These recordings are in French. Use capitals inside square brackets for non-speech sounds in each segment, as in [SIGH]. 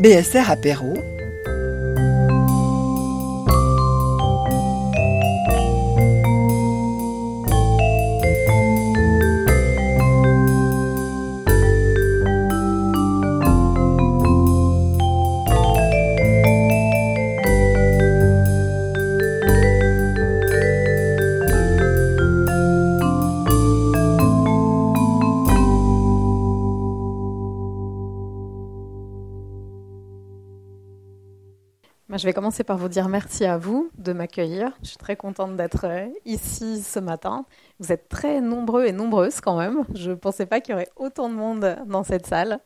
BSR Apéro Je vais commencer par vous dire merci à vous de m'accueillir. Je suis très contente d'être euh, ici ce matin. Vous êtes très nombreux et nombreuses quand même. Je ne pensais pas qu'il y aurait autant de monde dans cette salle.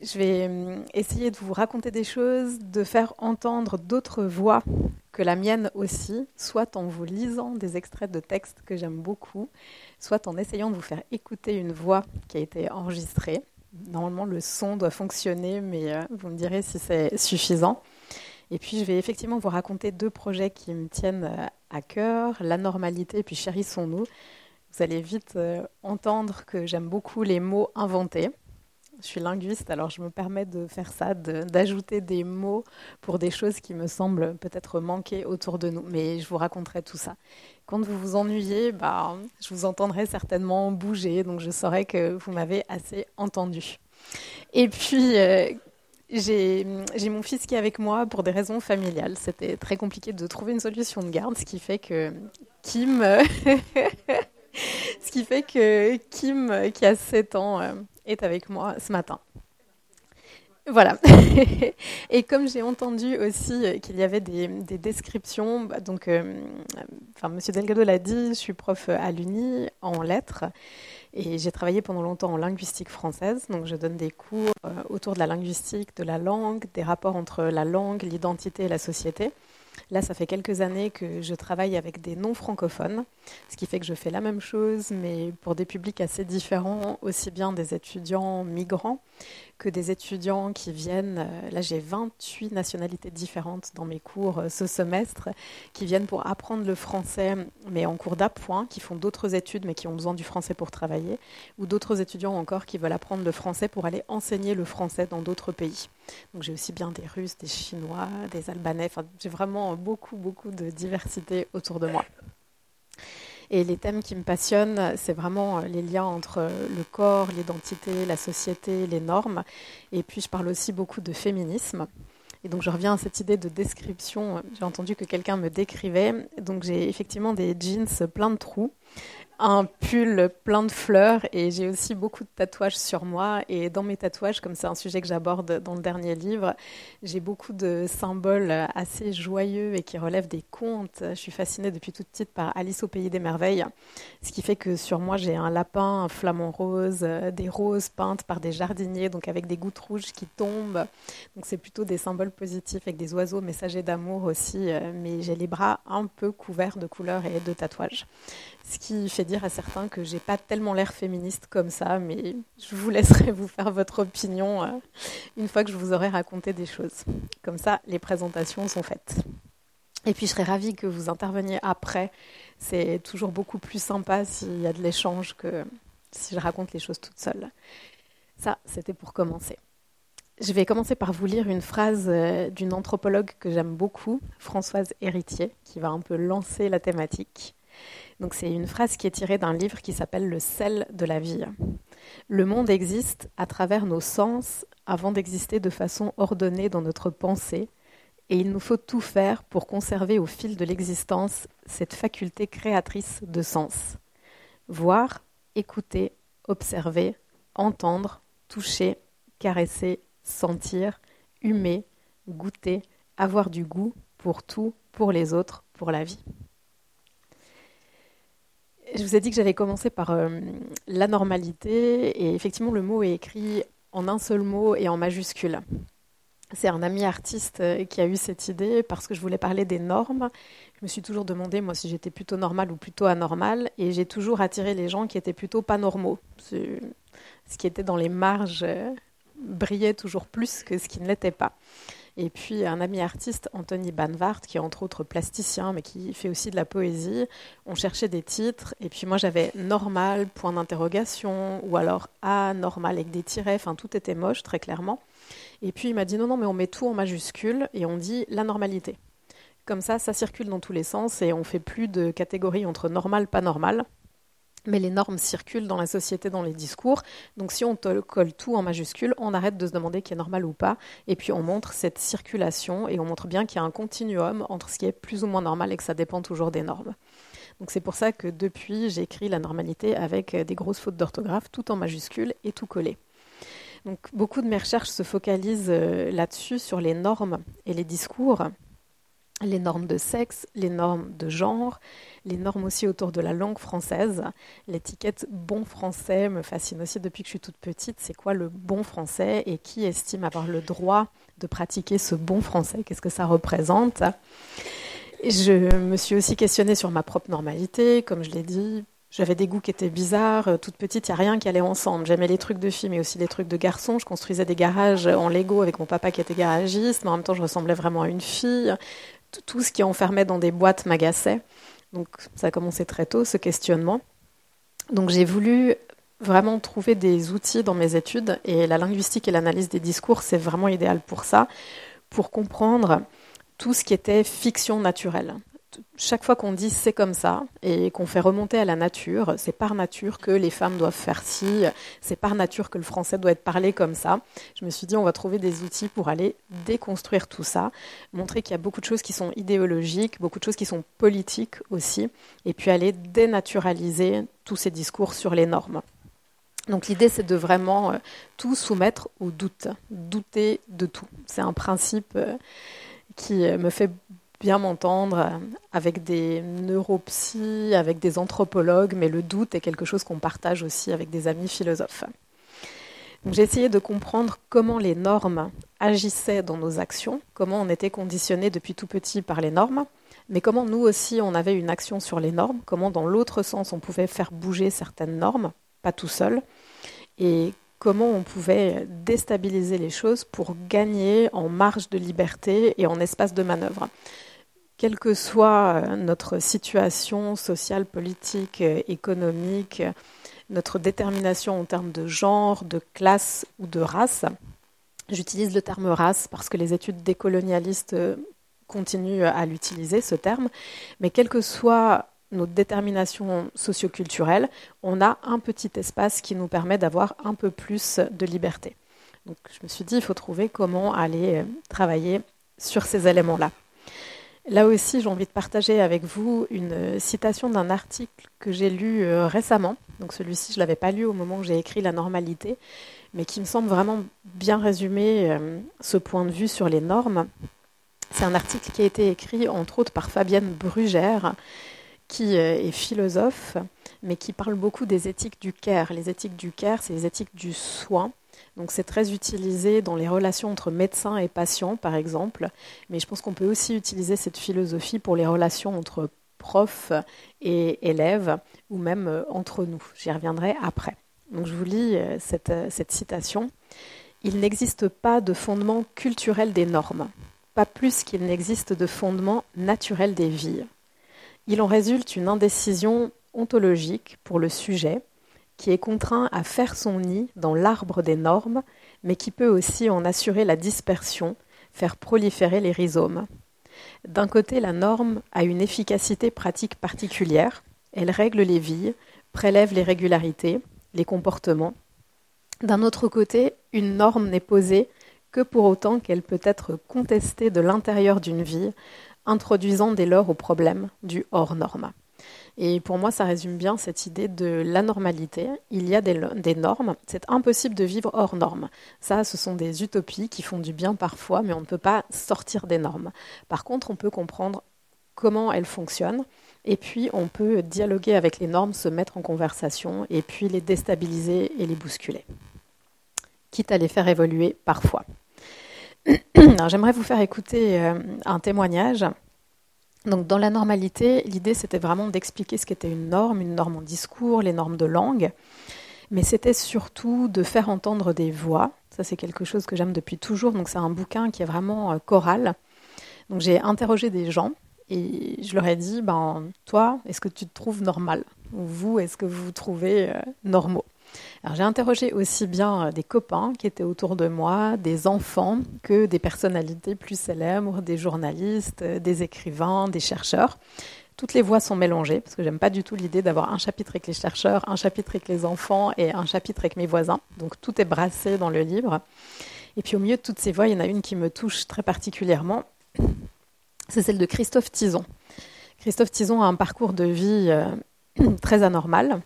Je vais euh, essayer de vous raconter des choses, de faire entendre d'autres voix que la mienne aussi, soit en vous lisant des extraits de textes que j'aime beaucoup, soit en essayant de vous faire écouter une voix qui a été enregistrée. Normalement, le son doit fonctionner, mais euh, vous me direz si c'est suffisant. Et puis, je vais effectivement vous raconter deux projets qui me tiennent euh, à cœur, la normalité et puis chérissons-nous. Vous allez vite euh, entendre que j'aime beaucoup les mots inventés. Je suis linguiste, alors je me permets de faire ça, d'ajouter des mots pour des choses qui me semblent peut-être manquer autour de nous. Mais je vous raconterai tout ça. Quand vous vous ennuyez, bah, je vous entendrai certainement bouger, donc je saurai que vous m'avez assez entendu. Et puis, euh, j'ai mon fils qui est avec moi pour des raisons familiales. C'était très compliqué de trouver une solution de garde, ce qui fait que Kim, [LAUGHS] ce qui fait que Kim, qui a 7 ans, euh, est avec moi ce matin. Voilà. [LAUGHS] Et comme j'ai entendu aussi qu'il y avait des, descriptions, bah, donc, euh, enfin, Monsieur Delgado l'a dit, je suis prof à l'Uni en lettres. Et j'ai travaillé pendant longtemps en linguistique française, donc je donne des cours euh, autour de la linguistique, de la langue, des rapports entre la langue, l'identité et la société. Là, ça fait quelques années que je travaille avec des non-francophones, ce qui fait que je fais la même chose, mais pour des publics assez différents, aussi bien des étudiants migrants que des étudiants qui viennent, euh, là j'ai 28 nationalités différentes dans mes cours euh, ce semestre, qui viennent pour apprendre le français, mais en cours d'appoint, qui font d'autres études, mais qui ont besoin du français pour travailler, ou d'autres étudiants encore qui veulent apprendre le français pour aller enseigner le français dans d'autres pays. Donc j'ai aussi bien des Russes, des Chinois, des Albanais, enfin j'ai vraiment beaucoup, beaucoup de diversité autour de moi. Et les thèmes qui me passionnent, c'est vraiment euh, les liens entre euh, le corps, l'identité, la société, les normes. Et puis je parle aussi beaucoup de féminisme. Et donc je reviens à cette idée de description. J'ai entendu que quelqu'un me décrivait. Donc j'ai effectivement des jeans pleins de trous un pull plein de fleurs et j'ai aussi beaucoup de tatouages sur moi. Et dans mes tatouages, comme c'est un sujet que j'aborde dans le dernier livre, j'ai beaucoup de symboles assez joyeux et qui relèvent des contes. Je suis fascinée depuis toute petite par Alice au pays des merveilles, ce qui fait que sur moi j'ai un lapin, un flamant rose, des roses peintes par des jardiniers, donc avec des gouttes rouges qui tombent. Donc c'est plutôt des symboles positifs avec des oiseaux messagers d'amour aussi, mais j'ai les bras un peu couverts de couleurs et de tatouages. Ce qui fait dire à certains que j'ai pas tellement l'air féministe comme ça, mais je vous laisserai vous faire votre opinion euh, une fois que je vous aurai raconté des choses. Comme ça, les présentations sont faites. Et puis je serais ravie que vous interveniez après. C'est toujours beaucoup plus sympa s'il y a de l'échange que si je raconte les choses toute seule. Ça, c'était pour commencer. Je vais commencer par vous lire une phrase euh, d'une anthropologue que j'aime beaucoup, Françoise Héritier, qui va un peu lancer la thématique. Donc c'est une phrase qui est tirée d'un livre qui s'appelle Le sel de la vie. Le monde existe à travers nos sens avant d'exister de façon ordonnée dans notre pensée, et il nous faut tout faire pour conserver au fil de l'existence cette faculté créatrice de sens. Voir, écouter, observer, entendre, toucher, caresser, sentir, humer, goûter, avoir du goût pour tout, pour les autres, pour la vie. Je vous ai dit que j'allais commencer par euh, la normalité, et effectivement, le mot est écrit en un seul mot et en majuscule. C'est un ami artiste euh, qui a eu cette idée parce que je voulais parler des normes. Je me suis toujours demandé, moi, si j'étais plutôt normale ou plutôt anormale, et j'ai toujours attiré les gens qui étaient plutôt pas normaux. Ce, qui était dans les marges euh, brillait toujours plus que ce qui ne l'était pas. Et puis un ami artiste, Anthony Banvart, qui est entre autres plasticien, mais qui fait aussi de la poésie. On cherchait des titres, et puis moi j'avais normal, point d'interrogation, ou alors anormal avec des tirets, enfin tout était moche, très clairement. Et puis il m'a dit non, non, mais on met tout en majuscule et on dit la normalité. Comme ça, ça circule dans tous les sens et on fait plus de catégories entre normal, pas normal. Mais les normes circulent dans la société, dans les discours. Donc si on colle tout en majuscule, on arrête de se demander qui est normal ou pas. Et puis on montre cette circulation et on montre bien qu'il y a un continuum entre ce qui est plus ou moins normal et que ça dépend toujours des normes. Donc c'est pour ça que depuis, j'écris la normalité avec des grosses fautes d'orthographe, tout en majuscule et tout collé. Donc beaucoup de mes recherches se focalisent euh, là-dessus, sur les normes et les discours les normes de sexe, les normes de genre, les normes aussi autour de la langue française. L'étiquette bon français me fascine aussi depuis que je suis toute petite. C'est quoi le bon français et qui estime avoir le droit de pratiquer ce bon français? Qu'est-ce que ça représente? Je me suis aussi questionnée sur ma propre normalité, comme je l'ai dit. J'avais des goûts qui étaient bizarres. Toute petite, il n'y a rien qui allait ensemble. J'aimais les trucs de filles, mais aussi les trucs de garçons. Je construisais des garages en Lego avec mon papa qui était garagiste, mais en même temps, je ressemblais vraiment à une fille tout ce qui enfermait dans des boîtes m'agaçait. Donc ça a commencé très tôt, ce questionnement. Donc j'ai voulu vraiment trouver des outils dans mes études et la linguistique et l'analyse des discours, c'est vraiment idéal pour ça, pour comprendre tout ce qui était fiction naturelle chaque fois qu'on dit c'est comme ça et qu'on fait remonter à la nature, c'est par nature que les femmes doivent faire ci, c'est par nature que le français doit être parlé comme ça. Je me suis dit on va trouver des outils pour aller déconstruire tout ça, montrer qu'il y a beaucoup de choses qui sont idéologiques, beaucoup de choses qui sont politiques aussi, et puis aller dénaturaliser tous ces discours sur les normes. Donc l'idée, c'est de vraiment euh, tout soumettre au doute, douter de tout. C'est un principe euh, qui euh, me fait bien m'entendre avec des neuropsies, avec des anthropologues, mais le doute est quelque chose qu'on partage aussi avec des amis philosophes. J'ai essayé de comprendre comment les normes agissaient dans nos actions, comment on était conditionné depuis tout petit par les normes, mais comment nous aussi on avait une action sur les normes, comment dans l'autre sens on pouvait faire bouger certaines normes, pas tout seul, et comment on pouvait déstabiliser les choses pour gagner en marge de liberté et en espace de manœuvre quelle que soit euh, notre situation sociale, politique, euh, économique, notre détermination en termes de genre, de classe ou de race. J'utilise le terme race parce que les études décolonialistes continuent à l'utiliser, ce terme. Mais quelle que soit notre détermination socioculturelle, on a un petit espace qui nous permet d'avoir un peu plus de liberté. Donc je me suis dit, il faut trouver comment aller travailler sur ces éléments-là. Là aussi, j'ai envie de partager avec vous une citation d'un article que j'ai lu euh, récemment. Donc celui-ci, je ne l'avais pas lu au moment où j'ai écrit La normalité, mais qui me semble vraiment bien résumer euh, ce point de vue sur les normes. C'est un article qui a été écrit entre autres par Fabienne Brugère, qui euh, est philosophe, mais qui parle beaucoup des éthiques du care. Les éthiques du care, c'est les éthiques du soin. Donc c'est très utilisé dans les relations entre médecins et patients, par exemple, mais je pense qu'on peut aussi utiliser cette philosophie pour les relations entre profs et élèves, ou même euh, entre nous. J'y reviendrai après. Donc je vous lis euh, cette, cette citation. Il n'existe pas de fondement culturel des normes, pas plus qu'il n'existe de fondement naturel des vies. Il en résulte une indécision ontologique pour le sujet, qui est contraint à faire son nid dans l'arbre des normes, mais qui peut aussi en assurer la dispersion, faire proliférer les rhizomes. D'un côté, la norme a une efficacité pratique particulière, elle règle les vies, prélève les régularités, les comportements. D'un autre côté, une norme n'est posée que pour autant qu'elle peut être contestée de l'intérieur d'une vie, introduisant dès lors au problème du hors norme. Et pour moi, ça résume bien cette idée de l'anormalité. Il y a des, normes. C'est impossible de vivre hors normes. Ça, ce sont des utopies qui font du bien parfois, mais on ne peut pas sortir des normes. Par contre, on peut comprendre comment elles fonctionnent. Et puis, on peut dialoguer avec les normes, se mettre en conversation, et puis les déstabiliser et les bousculer. Quitte à les faire évoluer parfois. [CLEARS THROAT] J'aimerais vous faire écouter euh, un témoignage. Donc dans la normalité, l'idée c'était vraiment d'expliquer ce qu'était une norme, une norme en discours, les normes de langue, mais c'était surtout de faire entendre des voix, Ça, c'est quelque chose que j'aime depuis toujours. Donc, c'est un bouquin qui est vraiment euh, choral. Donc, j'ai interrogé des gens et je leur ai dit, ben, toi, est-ce que tu te trouves normal Ou vous, est-ce que vous vous trouvez euh, normaux? J'ai interrogé aussi bien euh, des copains qui étaient autour de moi, des enfants, que des personnalités plus célèbres, des journalistes, euh, des écrivains, des chercheurs. Toutes les voix sont mélangées parce que j'aime pas du tout l'idée d'avoir un chapitre avec les chercheurs, un chapitre avec les enfants et un chapitre avec mes voisins. Donc tout est brassé dans le livre. Et puis au milieu de toutes ces voix, il y en a une qui me touche très particulièrement. C'est celle de Christophe Tison. Christophe Tison a un parcours de vie euh, [CLEARS THROAT] très anormal.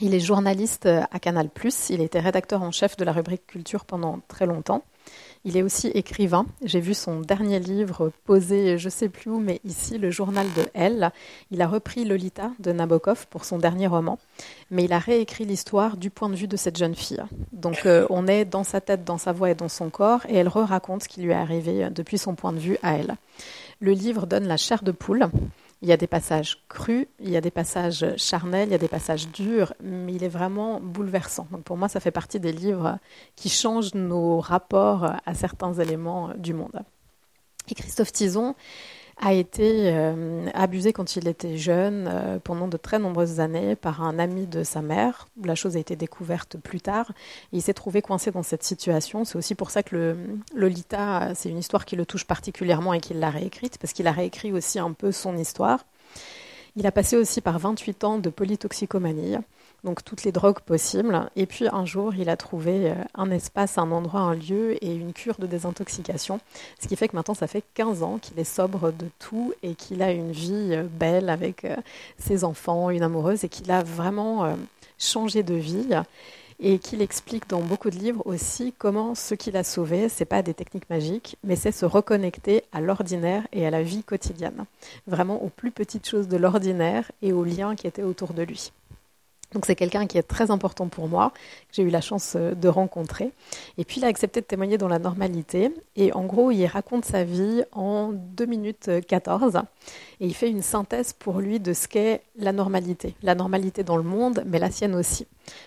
Il est journaliste euh, à Canal+, il été rédacteur en chef de la rubrique culture pendant très longtemps. Il est aussi écrivain. J'ai vu son dernier livre posé, je sais plus où, mais ici, le journal de Elle. Il a repris Lolita de Nabokov pour son dernier roman, mais il a réécrit l'histoire du point de vue de cette jeune fille. Donc euh, on est dans sa tête, dans sa voix et dans son corps, et elle re-raconte ce qui lui est arrivé euh, depuis son point de vue à elle. Le livre donne la chair de poule. Il y a des passages crus, il y a des passages charnels, il y a des passages durs, mais il est vraiment bouleversant. Donc pour moi, ça fait partie des livres qui changent nos rapports à certains éléments du monde. Et Christophe Tison, a été euh, abusé quand il était jeune, euh, pendant de très nombreuses années, par un ami de sa mère. La chose a été découverte plus tard. Il s'est trouvé coincé dans cette situation. C'est aussi pour ça que le Lolita, c'est une histoire qui le touche particulièrement et qu'il l'a réécrite, parce qu'il a réécrit aussi un peu son histoire. Il a passé aussi par 28 ans de polytoxicomanie donc toutes les drogues possibles. Et puis un jour, il a trouvé euh, un espace, un endroit, un lieu et une cure de désintoxication. Ce qui fait que maintenant, ça fait 15 ans qu'il est sobre de tout et qu'il a une vie euh, belle avec euh, ses enfants, une amoureuse et qu'il a vraiment changé de vie et qu'il explique dans beaucoup de livres aussi comment ce qu'il a sauvé, c'est pas des techniques magiques, mais c'est se reconnecter à l'ordinaire et à la vie quotidienne, vraiment aux plus petites choses de l'ordinaire et aux liens qui étaient autour de lui. Donc c'est quelqu'un qui est très important pour moi, que j'ai eu la chance euh, de rencontrer. Et puis il a accepté de témoigner dans la normalité. Et en gros, il raconte sa vie en 2 minutes 14. Et il fait une synthèse pour lui de ce qu'est la normalité. La normalité dans le monde, mais la sienne aussi.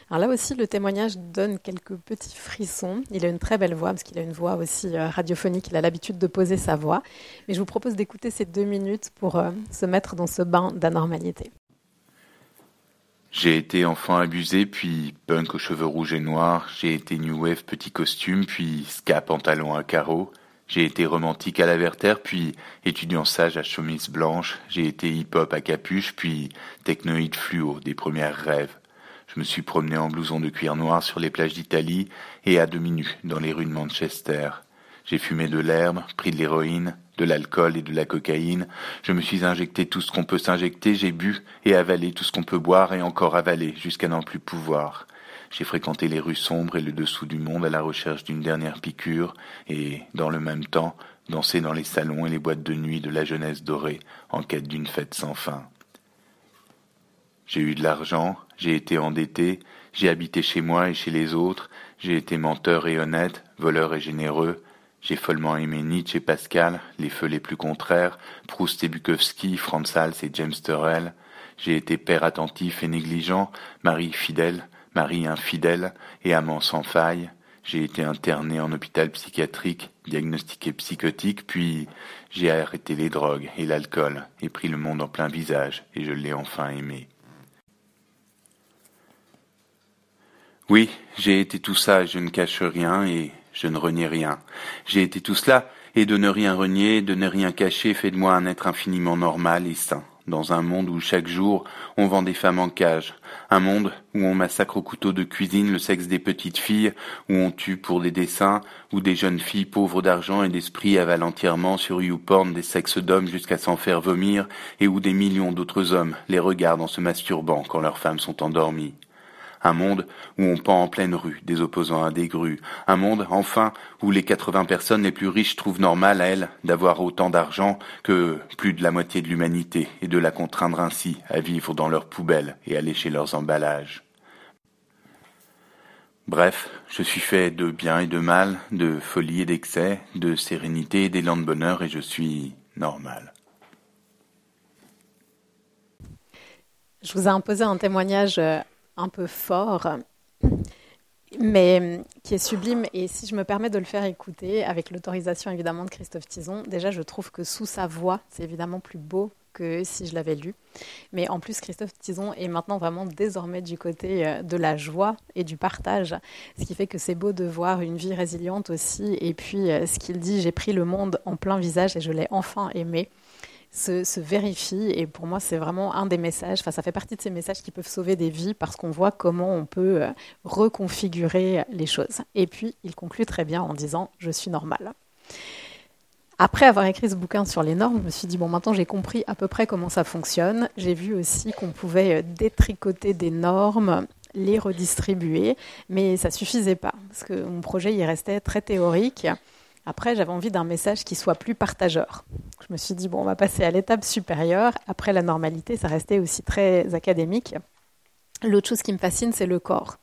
Alors là aussi, le témoignage donne quelques petits frissons. Il a une très belle voix, parce qu'il a une voix aussi euh, radiophonique. Il a l'habitude de poser sa voix. Mais je vous propose d'écouter ces deux minutes pour euh, se mettre dans ce bain d'anormalité. J'ai été enfant abusé, puis punk aux cheveux rouges et noirs, j'ai été new wave petit costume, puis ska pantalon à carreaux, j'ai été romantique à la vertère, puis étudiant sage à chemise blanche, j'ai été hip-hop à capuche, puis technoïde fluo, des premières rêves. Je me suis promené en blouson de cuir noir sur les plages d'Italie et à demi nu dans les rues de Manchester. J'ai fumé de l'herbe, pris de l'héroïne, de l'alcool et de la cocaïne. Je me suis injecté tout ce qu'on peut s'injecter, j'ai bu et avalé tout ce qu'on peut boire et encore avalé jusqu'à n'en plus pouvoir. J'ai fréquenté les rues sombres et le dessous du monde à la recherche d'une dernière piqûre et, dans le même temps, dansé dans les salons et les boîtes de nuit de la jeunesse dorée en quête d'une fête sans fin. J'ai eu de l'argent, j'ai été endetté, j'ai habité chez moi et chez les autres, j'ai été menteur et honnête, voleur et généreux, j'ai follement aimé Nietzsche et Pascal, les feux les plus contraires, Proust et Bukowski, Franz Hals et James Turrell. J'ai été père attentif et négligent, mari fidèle, mari infidèle et amant sans faille. J'ai été interné en hôpital psychiatrique, diagnostiqué psychotique, puis j'ai arrêté les drogues et l'alcool et pris le monde en plein visage, et je l'ai enfin aimé. Oui, j'ai été tout ça, je ne cache rien, et je ne renie rien. J'ai été tout cela, et de ne rien renier, de ne rien cacher, fait de moi un être infiniment normal et sain, dans un monde où chaque jour on vend des femmes en cage, un monde où on massacre au couteau de cuisine le sexe des petites filles, où on tue pour des dessins, où des jeunes filles pauvres d'argent et d'esprit avalent entièrement sur YouPorn des sexes d'hommes jusqu'à s'en faire vomir, et où des millions d'autres hommes les regardent en se masturbant quand leurs femmes sont endormies un monde où on pend en pleine rue des opposants à des grues, un monde, enfin, où les 80 personnes les plus riches trouvent normal à elles d'avoir autant d'argent que plus de la moitié de l'humanité et de la contraindre ainsi à vivre dans leurs poubelles et à lécher leurs emballages. Bref, je suis fait de bien et de mal, de folie et d'excès, de sérénité et d'élan de bonheur et je suis normal. Je vous ai imposé un témoignage euh, un peu fort. mais qui est sublime. Et si je me permets de le faire écouter, avec l'autorisation évidemment de Christophe Tison, déjà je trouve que sous sa voix, c'est évidemment plus beau que si je l'avais lu. Mais en plus, Christophe Tison est maintenant vraiment désormais du côté euh, de la joie et du partage, ce qui fait que c'est beau de voir une vie résiliente aussi. Et puis, euh, ce qu'il dit, j'ai pris le monde en plein visage et je l'ai enfin aimé. Se, vérifie et pour moi c'est vraiment un des messages, enfin ça fait partie de ces messages qui peuvent sauver des vies parce qu'on voit comment on peut euh, reconfigurer les choses. Et puis il conclut très bien en disant je suis normal. Après avoir écrit ce bouquin sur les normes, je me suis dit, bon, maintenant j'ai compris à peu près comment ça fonctionne. J'ai vu aussi qu'on pouvait euh, détricoter des normes, les redistribuer, mais ça suffisait pas, parce que mon projet, il restait très théorique. Après, j'avais envie d'un message qui soit plus partageur. Je me suis dit, bon, on va passer à l'étape supérieure. Après la normalité, ça restait aussi très académique. L'autre chose qui me fascine, c'est le corps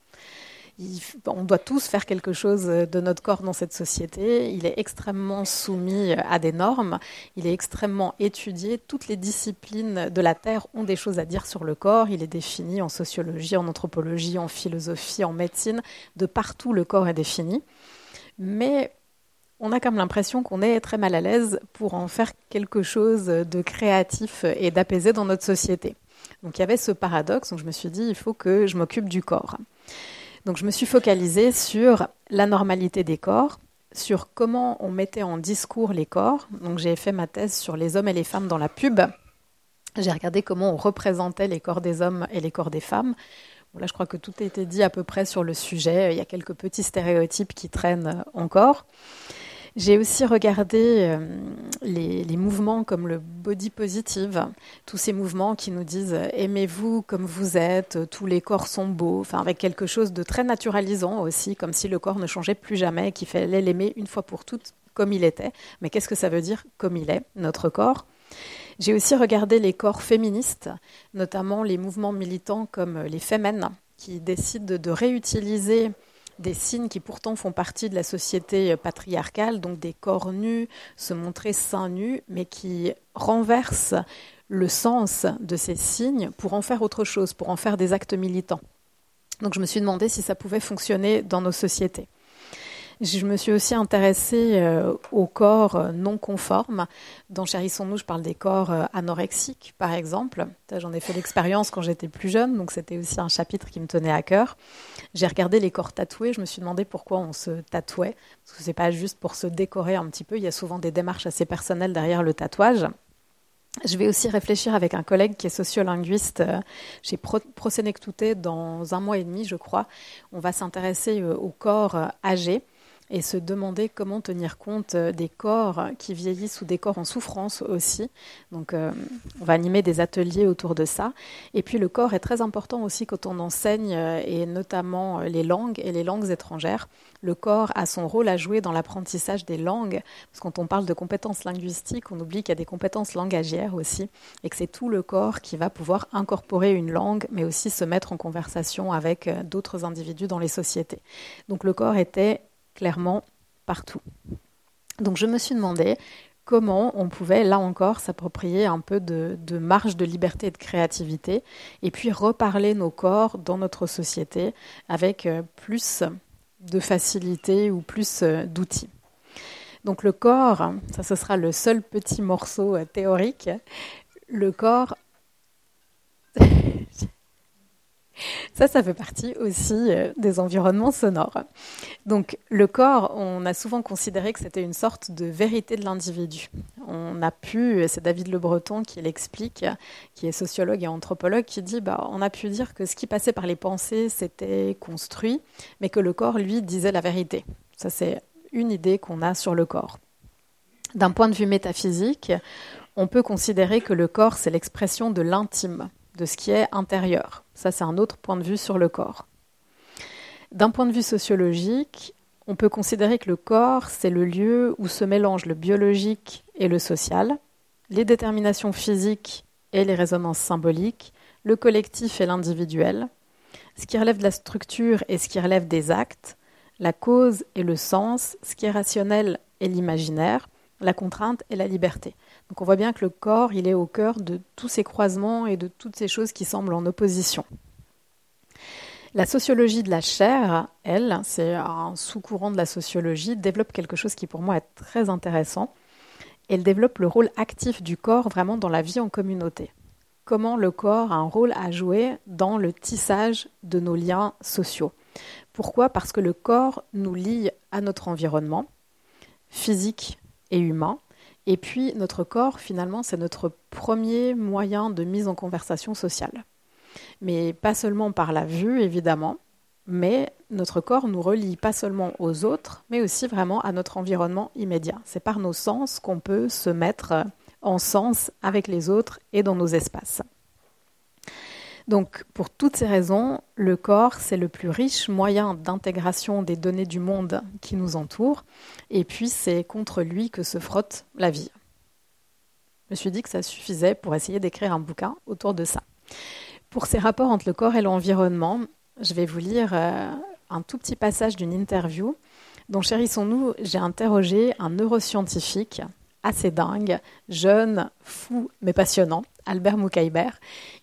on doit tous faire quelque chose de notre corps dans cette société. Il est extrêmement soumis à des normes. Il est extrêmement étudié. Toutes les disciplines de la Terre ont des choses à dire sur le corps. Il est défini en sociologie, en anthropologie, en philosophie, en médecine. De partout, le corps est défini. Mais on a comme l'impression qu'on est très mal à l'aise pour en faire quelque chose de créatif et d'apaisé dans notre société. Donc il y avait ce paradoxe, donc je me suis dit, il faut que je m'occupe du corps. Donc je me suis focalisée sur la normalité des corps, sur comment on mettait en discours les corps. Donc j'ai fait ma thèse sur les hommes et les femmes dans la pub. J'ai regardé comment on représentait les corps des hommes et les corps des femmes. Là, je crois que tout a été dit à peu près sur le sujet. Il y a quelques petits stéréotypes qui traînent encore. J'ai aussi regardé euh, les, mouvements comme le body positive, tous ces mouvements qui nous disent euh, aimez-vous comme vous êtes, tous les corps sont beaux, enfin avec quelque chose de très naturalisant aussi, comme si le corps ne changeait plus jamais, qu'il fallait l'aimer une fois pour toutes comme il était. Mais qu'est-ce que ça veut dire comme il est, notre corps? J'ai aussi regardé les corps féministes, notamment les mouvements militants comme les Femmes, qui décident de réutiliser des signes qui pourtant font partie de la société patriarcale, donc des corps nus, se montrer seins nus, mais qui renversent le sens de ces signes pour en faire autre chose, pour en faire des actes militants. Donc je me suis demandé si ça pouvait fonctionner dans nos sociétés. Je me suis aussi intéressée euh, aux corps euh, non conformes. Dans Chérissons-nous, je parle des corps euh, anorexiques, par exemple. J'en ai fait l'expérience quand j'étais plus jeune, donc c'était aussi un chapitre qui me tenait à cœur. J'ai regardé les corps tatoués, je me suis demandé pourquoi on se tatouait, parce que c'est pas juste pour se décorer un petit peu, il y a souvent des démarches assez personnelles derrière le tatouage. Je vais aussi réfléchir avec un collègue qui est sociolinguiste chez Prosenectute dans un mois et demi, je crois. On va s'intéresser au corps âgé et se demander comment tenir compte euh, des corps qui vieillissent ou des corps en souffrance aussi. Donc, euh, on va animer des ateliers autour de ça. Et puis, le corps est très important aussi quand on enseigne, euh, et notamment les langues et les langues étrangères. Le corps a son rôle à jouer dans l'apprentissage des langues, parce que quand on parle de compétences linguistiques, on oublie qu'il y a des compétences langagières aussi, et que c'est tout le corps qui va pouvoir incorporer une langue, mais aussi se mettre en conversation avec d'autres individus dans les sociétés. Donc, le corps était clairement partout. Donc je me suis demandé comment on pouvait, là encore, s'approprier un peu de, marge de liberté et de créativité, et puis reparler nos corps dans notre société avec euh, plus de facilité ou plus euh, d'outils. Donc le corps, ça ce sera le seul petit morceau euh, théorique, le corps Ça, ça fait partie aussi euh, des environnements sonores. Donc, le corps, on a souvent considéré que c'était une sorte de vérité de l'individu. On a pu, c'est David Le Breton qui l'explique, qui est sociologue et anthropologue, qui dit bah, on a pu dire que ce qui passait par les pensées, c'était construit, mais que le corps, lui, disait la vérité. Ça, c'est une idée qu'on a sur le corps. D'un point de vue métaphysique, on peut considérer que le corps, c'est l'expression de l'intime de ce qui est intérieur. Ça, c'est un autre point de vue sur le corps. D'un point de vue sociologique, on peut considérer que le corps, c'est le lieu où se mélangent le biologique et le social, les déterminations physiques et les résonances symboliques, le collectif et l'individuel, ce qui relève de la structure et ce qui relève des actes, la cause et le sens, ce qui est rationnel et l'imaginaire, la contrainte et la liberté. Donc on voit bien que le corps, il est au cœur de tous ces croisements et de toutes ces choses qui semblent en opposition. La sociologie de la chair, elle, c'est un sous-courant de la sociologie, développe quelque chose qui pour moi est très intéressant. Elle développe le rôle actif du corps vraiment dans la vie en communauté. Comment le corps a un rôle à jouer dans le tissage de nos liens sociaux. Pourquoi? Parce que le corps nous lie à notre environnement physique et humain. Et puis notre corps, finalement, c'est notre premier moyen de mise en conversation sociale. Mais pas seulement par la vue, évidemment, mais notre corps nous relie pas seulement aux autres, mais aussi vraiment à notre environnement immédiat. C'est par nos sens qu'on peut se mettre en sens avec les autres et dans nos espaces. Donc, pour toutes ces raisons, le corps, c'est le plus riche moyen d'intégration des données du monde qui nous entoure, et puis c'est contre lui que se frotte la vie. Je me suis dit que ça suffisait pour essayer d'écrire un bouquin autour de ça. Pour ces rapports entre le corps et l'environnement, je vais vous lire euh, un tout petit passage d'une interview dont chérissons-nous, j'ai interrogé un neuroscientifique assez dingue, jeune, fou, mais passionnant, Albert Moukaïber.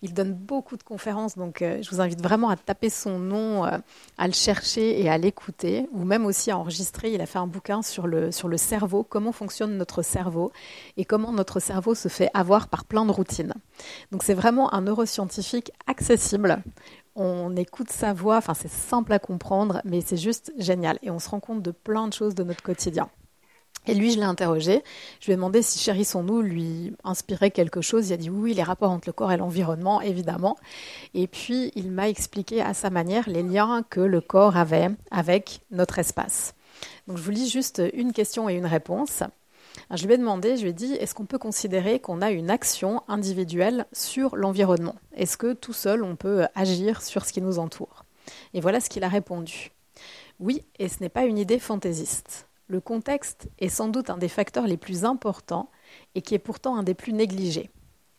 Il donne beaucoup de conférences, donc euh, je vous invite vraiment à taper son nom, euh, à le chercher et à l'écouter, ou même aussi à enregistrer. Il a fait un bouquin sur le, sur le cerveau, comment fonctionne notre cerveau et comment notre cerveau se fait avoir par plein de routines. Donc c'est vraiment un neuroscientifique accessible. On écoute sa voix, enfin c'est simple à comprendre, mais c'est juste génial. Et on se rend compte de plein de choses de notre quotidien. Et lui, je l'ai interrogé. Je lui ai demandé si Chérissons-nous lui inspirait quelque chose. Il a dit oui, les rapports entre le corps et l'environnement, évidemment. Et puis, il m'a expliqué à sa manière les liens que le corps avait avec notre espace. Donc, je vous lis juste une question et une réponse. je lui ai demandé, je lui ai dit, est-ce qu'on peut considérer qu'on a une action individuelle sur l'environnement? Est-ce que tout seul, on peut agir sur ce qui nous entoure? Et voilà ce qu'il a répondu. Oui, et ce n'est pas une idée fantaisiste. Le contexte est sans doute un des facteurs les plus importants et qui est pourtant un des plus négligés.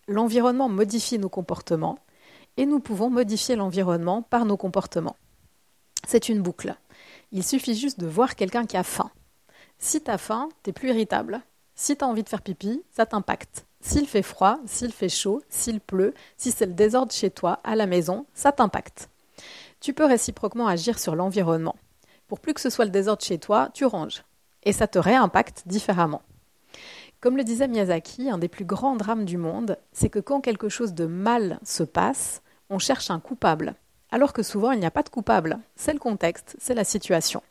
L'environnement modifie nos comportements et nous pouvons modifier l'environnement par nos comportements. C'est une boucle. Il suffit juste de voir quelqu'un qui a faim. Si tu as faim, tu es plus irritable. Si tu as envie de faire pipi, ça t'impacte. S'il fait froid, s'il fait chaud, s'il pleut, si c'est le désordre chez toi, à la maison, ça t'impacte. Tu peux réciproquement agir sur l'environnement. Pour plus que ce soit le désordre chez toi, tu ranges et ça te réimpacte différemment. Comme le disait Miyazaki, un des plus grands drames du monde, c'est que quand quelque chose de mal se passe, on cherche un coupable, alors que souvent il n'y a pas de coupable, c'est le contexte, c'est la situation.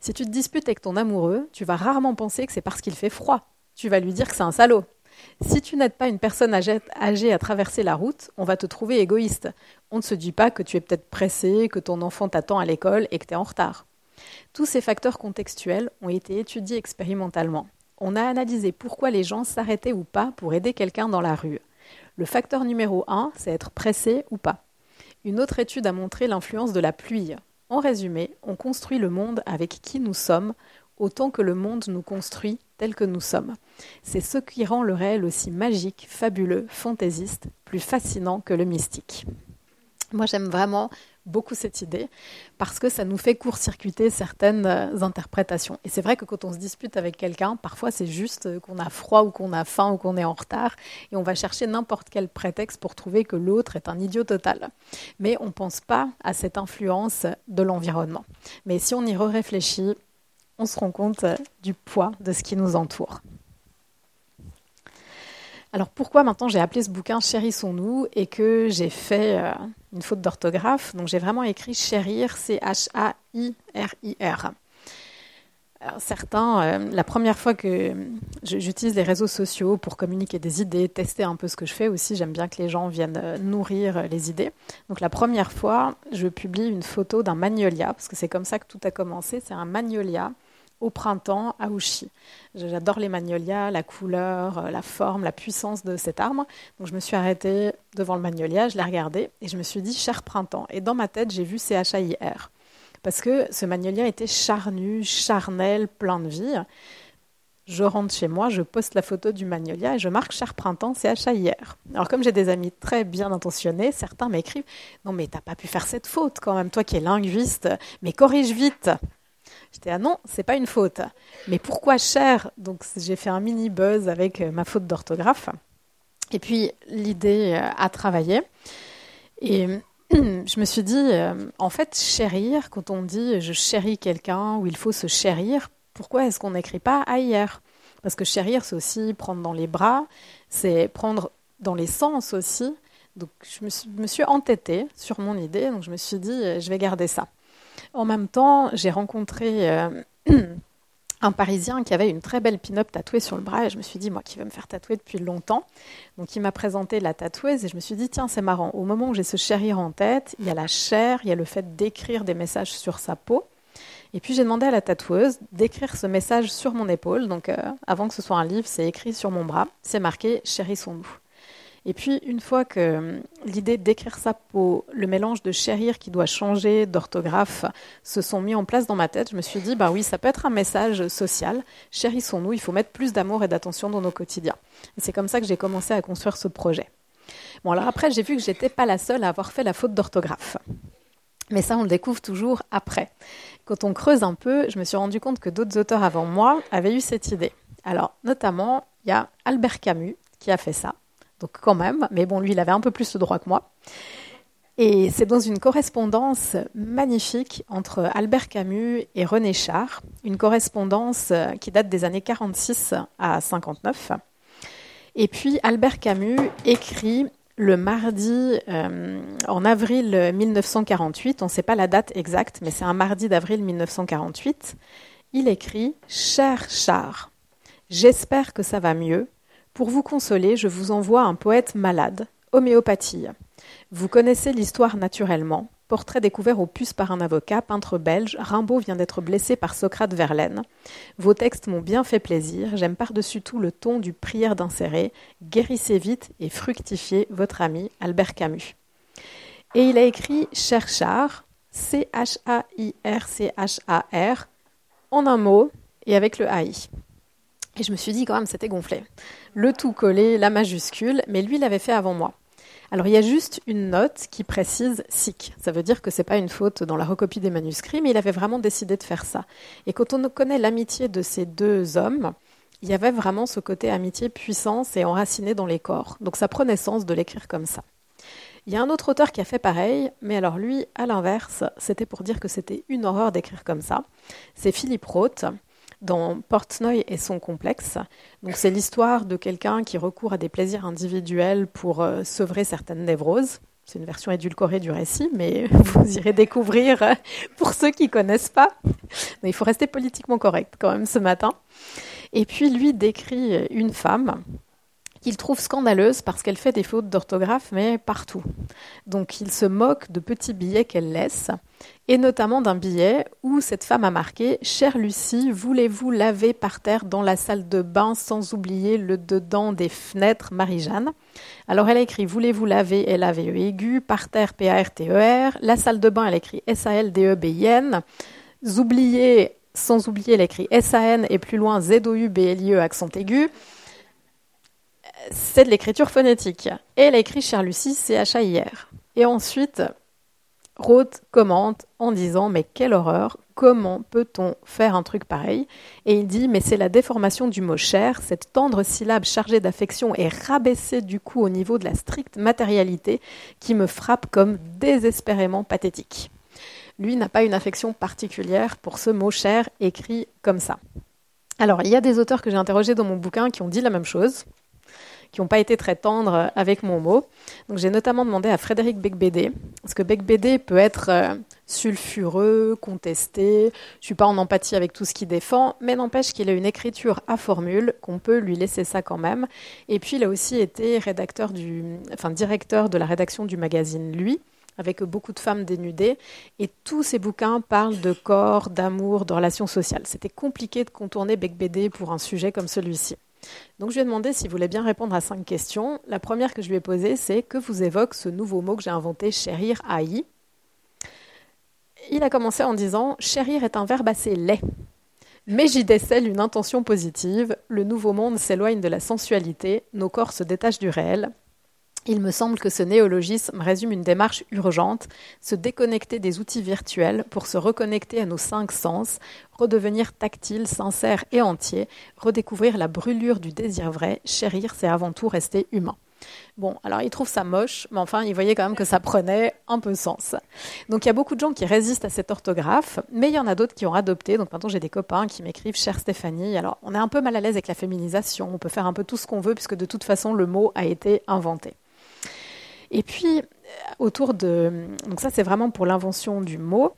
Si tu te disputes avec ton amoureux, tu vas rarement penser que c'est parce qu'il fait froid, tu vas lui dire que c'est un salaud. Si tu n'aides pas une personne âgée à traverser la route, on va te trouver égoïste. On ne se dit pas que tu es peut-être pressé, que ton enfant t'attend à l'école et que tu es en retard. Tous ces facteurs contextuels ont été étudiés expérimentalement. On a analysé pourquoi les gens s'arrêtaient ou pas pour aider quelqu'un dans la rue. Le facteur numéro 1, c'est être pressé ou pas. Une autre étude a montré l'influence de la pluie. En résumé, on construit le monde avec qui nous sommes autant que le monde nous construit tel que nous sommes. C'est ce qui rend le réel aussi magique, fabuleux, fantaisiste, plus fascinant que le mystique. Moi, j'aime vraiment beaucoup cette idée parce que ça nous fait court-circuiter certaines euh, interprétations. Et c'est vrai que quand on se dispute avec quelqu'un, parfois c'est juste qu'on a froid ou qu'on a faim ou qu'on est en retard et on va chercher n'importe quel prétexte pour trouver que l'autre est un idiot total. Mais on ne pense pas à cette influence de l'environnement. Mais si on y réfléchit, on se rend compte du poids de ce qui nous entoure. Alors pourquoi maintenant j'ai appelé ce bouquin Chérissons-nous et que j'ai fait euh, une faute d'orthographe? Donc j'ai vraiment écrit chérir, C-H-A-I-R-I-R. certains, euh, la première fois que j'utilise les réseaux sociaux pour communiquer des idées, tester un peu ce que je fais aussi, j'aime bien que les gens viennent euh, nourrir les idées. Donc la première fois, je publie une photo d'un magnolia, parce que c'est comme ça que tout a commencé, c'est un magnolia au printemps à Ouchy. J'adore les magnolias, la couleur, euh, la forme, la puissance de cette arbre. Donc je me suis arrêtée devant le magnolia, je l'ai regardé et je me suis dit cher printemps. Et dans ma tête, j'ai vu C-H-A-I-R. Parce que ce magnolia était charnu, charnel, plein de vie. Je rentre chez moi, je poste la photo du magnolia et je marque cher printemps C-H-A-I-R. Alors comme j'ai des amis très bien intentionnés, certains m'écrivent Non mais t'as pas pu faire cette faute quand même, toi qui es linguiste, mais corrige vite. J'étais ah non, c'est pas une faute. Mais pourquoi cher? Donc j'ai fait un mini buzz avec euh, ma faute d'orthographe. Et puis l'idée euh, a travaillé. Et [CLEARS THROAT] je me suis dit, en fait, chérir, quand on dit je chéris quelqu'un ou il faut se chérir, pourquoi est-ce qu'on n'écrit pas ailleurs? Parce que chérir, c'est aussi prendre dans les bras, c'est prendre dans les sens aussi. Donc je me suis, entêtée sur mon idée, donc je me suis dit, je vais garder ça. En même temps, j'ai rencontré [CLEARS THROAT] un Parisien qui avait une très belle pin-up tatouée sur le bras et je me suis dit, moi qui veux me faire tatouer depuis longtemps. Donc il m'a présenté la tatoueuse et je me suis dit, tiens, c'est marrant. Au moment où j'ai ce chérir en tête, il y a la chair, il y a le fait d'écrire des messages sur sa peau. Et puis j'ai demandé à la tatoueuse d'écrire ce message sur mon épaule. Donc euh, avant que ce soit un livre, c'est écrit sur mon bras. C'est marqué Chérissons-nous. Et puis, une fois que hum, l'idée d'écrire sa peau, le mélange de chérir qui doit changer d'orthographe se sont mis en place dans ma tête, je me suis dit, bah oui, ça peut être un message social. Chérissons-nous, il faut mettre plus d'amour et d'attention dans nos quotidiens. Et c'est comme ça que j'ai commencé à construire ce projet. Bon, alors après, j'ai vu que j'étais pas la seule à avoir fait la faute d'orthographe. Mais ça, on le découvre toujours après. Quand on creuse un peu, je me suis rendu compte que d'autres auteurs avant moi avaient eu cette idée. Alors, notamment, il y a Albert Camus qui a fait ça. Donc quand même, mais bon, lui, il avait un peu plus de droit que moi. Et c'est dans une correspondance magnifique entre Albert Camus et René Char, une correspondance qui date des années 46 à 59. Et puis Albert Camus écrit le mardi euh, en avril 1948, on ne sait pas la date exacte, mais c'est un mardi d'avril 1948, il écrit Cher Char, j'espère que ça va mieux. Pour vous consoler, je vous envoie un poète malade, homéopathie. Vous connaissez l'histoire naturellement. Portrait découvert au puce par un avocat, peintre belge, Rimbaud vient d'être blessé par Socrate Verlaine. Vos textes m'ont bien fait plaisir, j'aime par-dessus tout le ton du prière d'insérer. Guérissez vite et fructifiez votre ami Albert Camus. Et il a écrit Cherchard, C-H-A-I-R-C-H-A-R, en un mot et avec le AI. Et je me suis dit quand même c'était gonflé. Le tout collé, la majuscule, mais lui l'avait fait avant moi. Alors il y a juste une note qui précise sic. Ça veut dire que c'est pas une faute dans la recopie des manuscrits, mais il avait vraiment décidé de faire ça. Et quand on connaît l'amitié de ces deux hommes, il y avait vraiment ce côté amitié puissance et enraciné dans les corps. Donc ça prenait sens de l'écrire comme ça. Il y a un autre auteur qui a fait pareil, mais alors lui, à l'inverse, c'était pour dire que c'était une horreur d'écrire comme ça. C'est Philippe Roth dans Portnoy et son complexe. Donc c'est l'histoire de quelqu'un qui recourt à des plaisirs individuels pour euh, sevrer certaines névroses. C'est une version édulcorée du récit, mais [LAUGHS] vous irez découvrir euh, pour ceux qui connaissent pas. Mais il faut rester politiquement correct quand même ce matin. Et puis lui décrit une femme qu'il trouve scandaleuse parce qu'elle fait des fautes d'orthographe, mais partout. Donc il se moque de petits billets qu'elle laisse, et notamment d'un billet où cette femme a marqué Chère Lucie, voulez-vous laver par terre dans la salle de bain sans oublier le dedans des fenêtres Marie-Jeanne? Alors elle a écrit Voulez-vous laver L-A-V-E aigu, par terre P-A-R-T-E-R, e la salle de bain elle écrit S-A-L-D-E-B-I-N, oubliez sans oublier, elle écrit S-A-N et plus loin Z-O-U-B-L-I-E accent aigu c'est de l'écriture phonétique. Elle a écrit Cher Lucie, C-H-A-I-R. Et ensuite, Roth commente en disant Mais quelle horreur, comment peut-on faire un truc pareil? Et il dit Mais c'est la déformation du mot cher, cette tendre syllabe chargée d'affection et rabaissée du coup au niveau de la stricte matérialité qui me frappe comme désespérément pathétique. Lui n'a pas une affection particulière pour ce mot cher écrit comme ça. Alors, il y a des auteurs que j'ai interrogés dans mon bouquin qui ont dit la même chose, qui n'ont pas été très tendres avec mon mot. Donc j'ai notamment demandé à Frédéric Becbédé, parce que Becbédé peut être euh, sulfureux, contesté, je suis pas en empathie avec tout ce qu'il défend, mais n'empêche qu'il a une écriture à formule, qu'on peut lui laisser ça quand même. Et puis il a aussi été rédacteur du, enfin directeur de la rédaction du magazine Lui, avec beaucoup de femmes dénudées. Et tous ces bouquins parlent de corps, d'amour, de relations sociales. C'était compliqué de contourner Becbédé pour un sujet comme celui-ci. Donc je lui ai demandé s'il voulait bien répondre à cinq questions. La première que je lui ai posée, c'est que vous évoque ce nouveau mot que j'ai inventé, chérir AI Il a commencé en disant Chérir est un verbe assez laid. Mais j'y décèle une intention positive. Le nouveau monde s'éloigne de la sensualité, nos corps se détachent du réel. Il me semble que ce néologisme résume une démarche urgente, se déconnecter des outils virtuels pour se reconnecter à nos cinq sens, redevenir tactile, sincère et entier, redécouvrir la brûlure du désir vrai, chérir, c'est avant tout rester humain. Bon, alors il trouve ça moche, mais enfin, il voyait quand même que ça prenait un peu sens. Donc il y a beaucoup de gens qui résistent à cette orthographe, mais il y en a d'autres qui ont adopté. Donc maintenant, j'ai des copains qui m'écrivent Chère Stéphanie. Alors, on est un peu mal à l'aise avec la féminisation, on peut faire un peu tout ce qu'on veut, puisque de toute façon, le mot a été inventé. Et puis, autour de. Donc, ça, c'est vraiment pour l'invention du mot.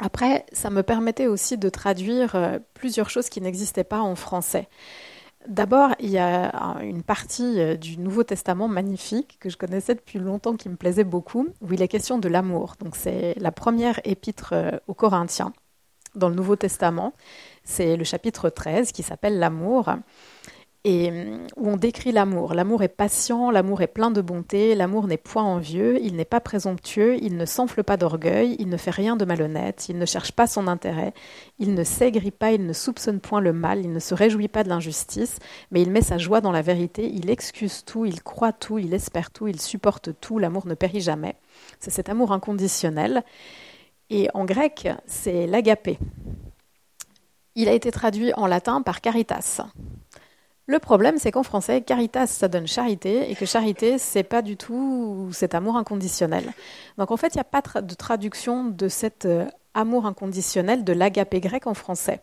Après, ça me permettait aussi de traduire euh, plusieurs choses qui n'existaient pas en français. D'abord, il y a une partie euh, du Nouveau Testament magnifique que je connaissais depuis longtemps, qui me plaisait beaucoup, où il est question de l'amour. Donc c'est la première épître euh, aux Corinthiens dans le Nouveau Testament. C'est le chapitre 13 qui s'appelle L'amour et euh, où on décrit l'amour. L'amour est patient, l'amour est plein de bonté, l'amour n'est point envieux, il n'est pas présomptueux, il ne s'enfle pas d'orgueil, il ne fait rien de malhonnête, il ne cherche pas son intérêt, il ne s'aigrit pas, il ne soupçonne point le mal, il ne se réjouit pas de l'injustice, mais il met sa joie dans la vérité, il excuse tout, il croit tout, il espère tout, il supporte tout, l'amour ne périt jamais. C'est cet amour inconditionnel. Et en grec, c'est l'agapé. Il a été traduit en latin par caritas. Le problème, c'est qu'en français, caritas, ça donne charité, et que charité, c'est pas du tout cet amour inconditionnel. Donc en fait, il n'y a pas de traduction de cet euh, amour inconditionnel de l'agapé grec en français.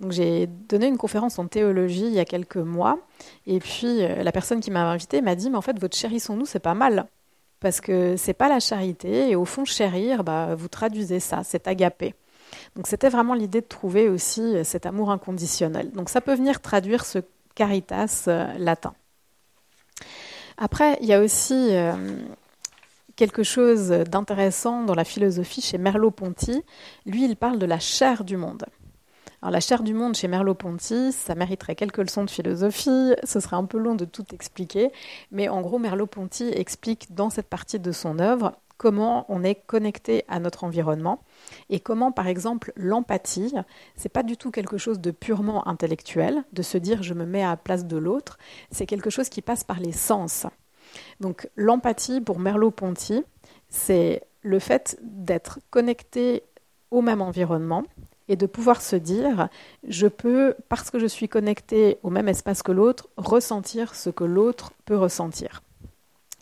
Donc j'ai donné une conférence en théologie il y a quelques mois, et puis euh, la personne qui m'a invité m'a dit, mais en fait, votre chérissons-nous, c'est pas mal. Parce que c'est pas la charité, et au fond, chérir, bah, vous traduisez ça, c'est agapé. Donc c'était vraiment l'idée de trouver aussi euh, cet amour inconditionnel. Donc ça peut venir traduire ce caritas euh, latin. Après, il y a aussi euh, quelque chose d'intéressant dans la philosophie chez Merleau-Ponty. Lui, il parle de la chair du monde. Alors, la chair du monde chez Merleau-Ponty, ça mériterait quelques leçons de philosophie. Ce serait un peu long de tout expliquer. Mais en gros, Merleau-Ponty explique dans cette partie de son œuvre comment on est connecté à notre environnement et comment, par exemple, l'empathie, c'est pas du tout quelque chose de purement intellectuel, de se dire je me mets à la place de l'autre, c'est quelque chose qui passe par les sens. Donc l'empathie pour Merleau-Ponty, c'est le fait d'être connecté au même environnement et de pouvoir se dire je peux, parce que je suis connecté au même espace que l'autre, ressentir ce que l'autre peut ressentir.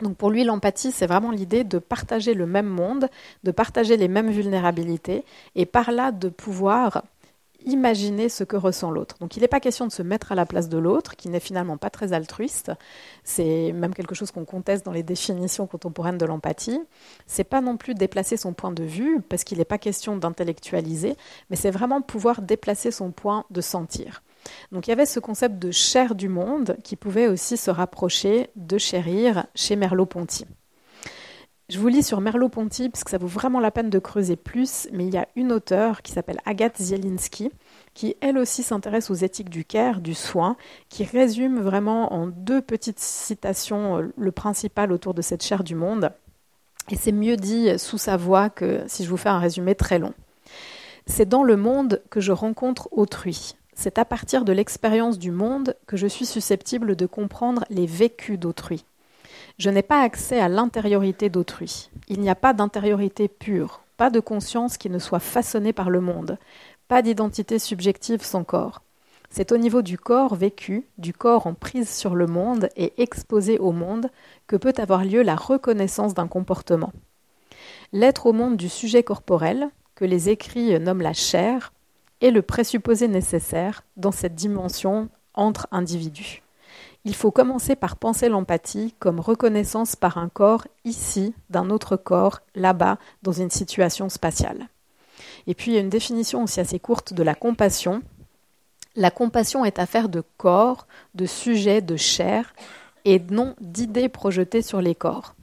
Donc pour lui, l'empathie, c'est vraiment l'idée de partager le même monde, de partager les mêmes vulnérabilités, et par là de pouvoir imaginer ce que ressent l'autre. Donc il n'est pas question de se mettre à la place de l'autre, qui n'est finalement pas très altruiste. C'est même quelque chose qu'on conteste dans les définitions contemporaines de l'empathie. C'est pas non plus déplacer son point de vue, parce qu'il n'est pas question d'intellectualiser, mais c'est vraiment pouvoir déplacer son point de sentir. Donc il y avait ce concept de chair du monde qui pouvait aussi se rapprocher de chérir chez Merleau-Ponty. Je vous lis sur Merleau-Ponty parce que ça vaut vraiment la peine de creuser plus, mais il y a une auteure qui s'appelle Agathe Zielinski qui elle aussi s'intéresse aux éthiques du care, du soin, qui résume vraiment en deux petites citations euh, le principal autour de cette chair du monde. Et c'est mieux dit sous sa voix que si je vous fais un résumé très long. C'est dans le monde que je rencontre autrui, c'est à partir de l'expérience du monde que je suis susceptible de comprendre les vécus d'autrui. Je n'ai pas accès à l'intériorité d'autrui. Il n'y a pas d'intériorité pure, pas de conscience qui ne soit façonnée par le monde, pas d'identité subjective sans corps. C'est au niveau du corps vécu, du corps en prise sur le monde et exposé au monde, que peut avoir lieu la reconnaissance d'un comportement. L'être au monde du sujet corporel, que les écrits nomment la chair, est le présupposé nécessaire dans cette dimension entre individus. Il faut commencer par penser l'empathie comme reconnaissance par un corps ici d'un autre corps là-bas dans une situation spatiale. Et puis il y a une définition aussi assez courte de la compassion. La compassion est affaire de corps, de sujet, de chair, et non d'idées projetées sur les corps.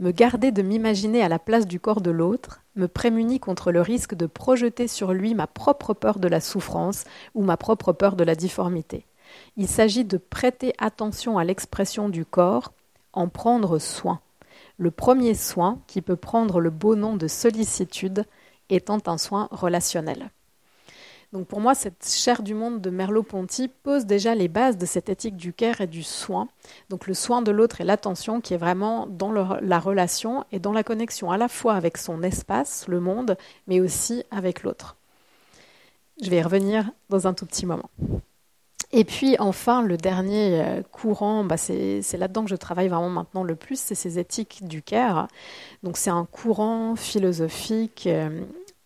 Me garder de m'imaginer à la place du corps de l'autre me prémunit contre le risque de projeter sur lui ma propre peur de la souffrance ou ma propre peur de la difformité. Il s'agit de prêter attention à l'expression du corps, en prendre soin. Le premier soin, qui peut prendre le beau nom de sollicitude, étant un soin relationnel. Donc pour moi, cette chair du monde de Merleau-Ponty pose déjà les bases de cette éthique du care et du soin. Donc le soin de l'autre et l'attention qui est vraiment dans la relation et dans la connexion à la fois avec son espace, le monde, mais aussi avec l'autre. Je vais y revenir dans un tout petit moment. Et puis enfin, le dernier euh, courant, bah, c'est là-dedans que je travaille vraiment maintenant le plus, c'est ces éthiques du care. Donc c'est un courant philosophique euh,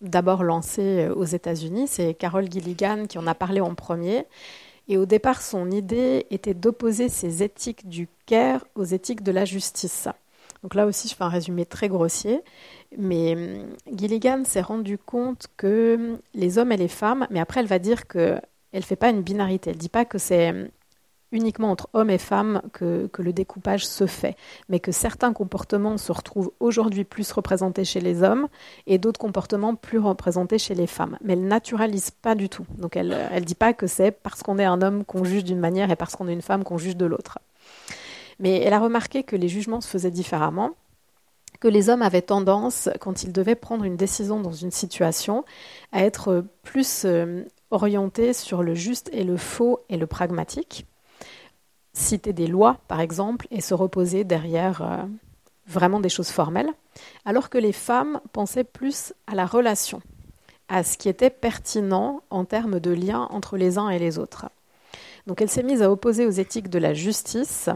d'abord lancé euh, aux États-Unis. C'est Carol Gilligan qui en a parlé en premier. Et au départ, son idée était d'opposer ces éthiques du care aux éthiques de la justice. Donc là aussi, je fais un résumé très grossier. Mais hum, Gilligan s'est rendu compte que les hommes et les femmes, mais après elle va dire que elle ne fait pas une binarité. Elle dit pas que c'est hum, uniquement entre hommes et femmes que, le découpage se fait, mais que certains comportements se retrouvent aujourd'hui plus représentés chez les hommes et d'autres comportements plus représentés chez les femmes. Mais elle naturalise pas du tout. Donc elle ne dit pas que c'est parce qu'on est un homme qu'on juge d'une manière et parce qu'on est une femme qu'on juge de l'autre. Mais elle a remarqué que les jugements se faisaient différemment que les hommes avaient tendance, quand ils devaient prendre une décision dans une situation, à être plus euh, orientés sur le juste et le faux et le pragmatique, citer des lois, par exemple, et se reposer derrière euh, vraiment des choses formelles, alors que les femmes pensaient plus à la relation, à ce qui était pertinent en termes de lien entre les uns et les autres. Donc elle s'est mise à opposer aux éthiques de la justice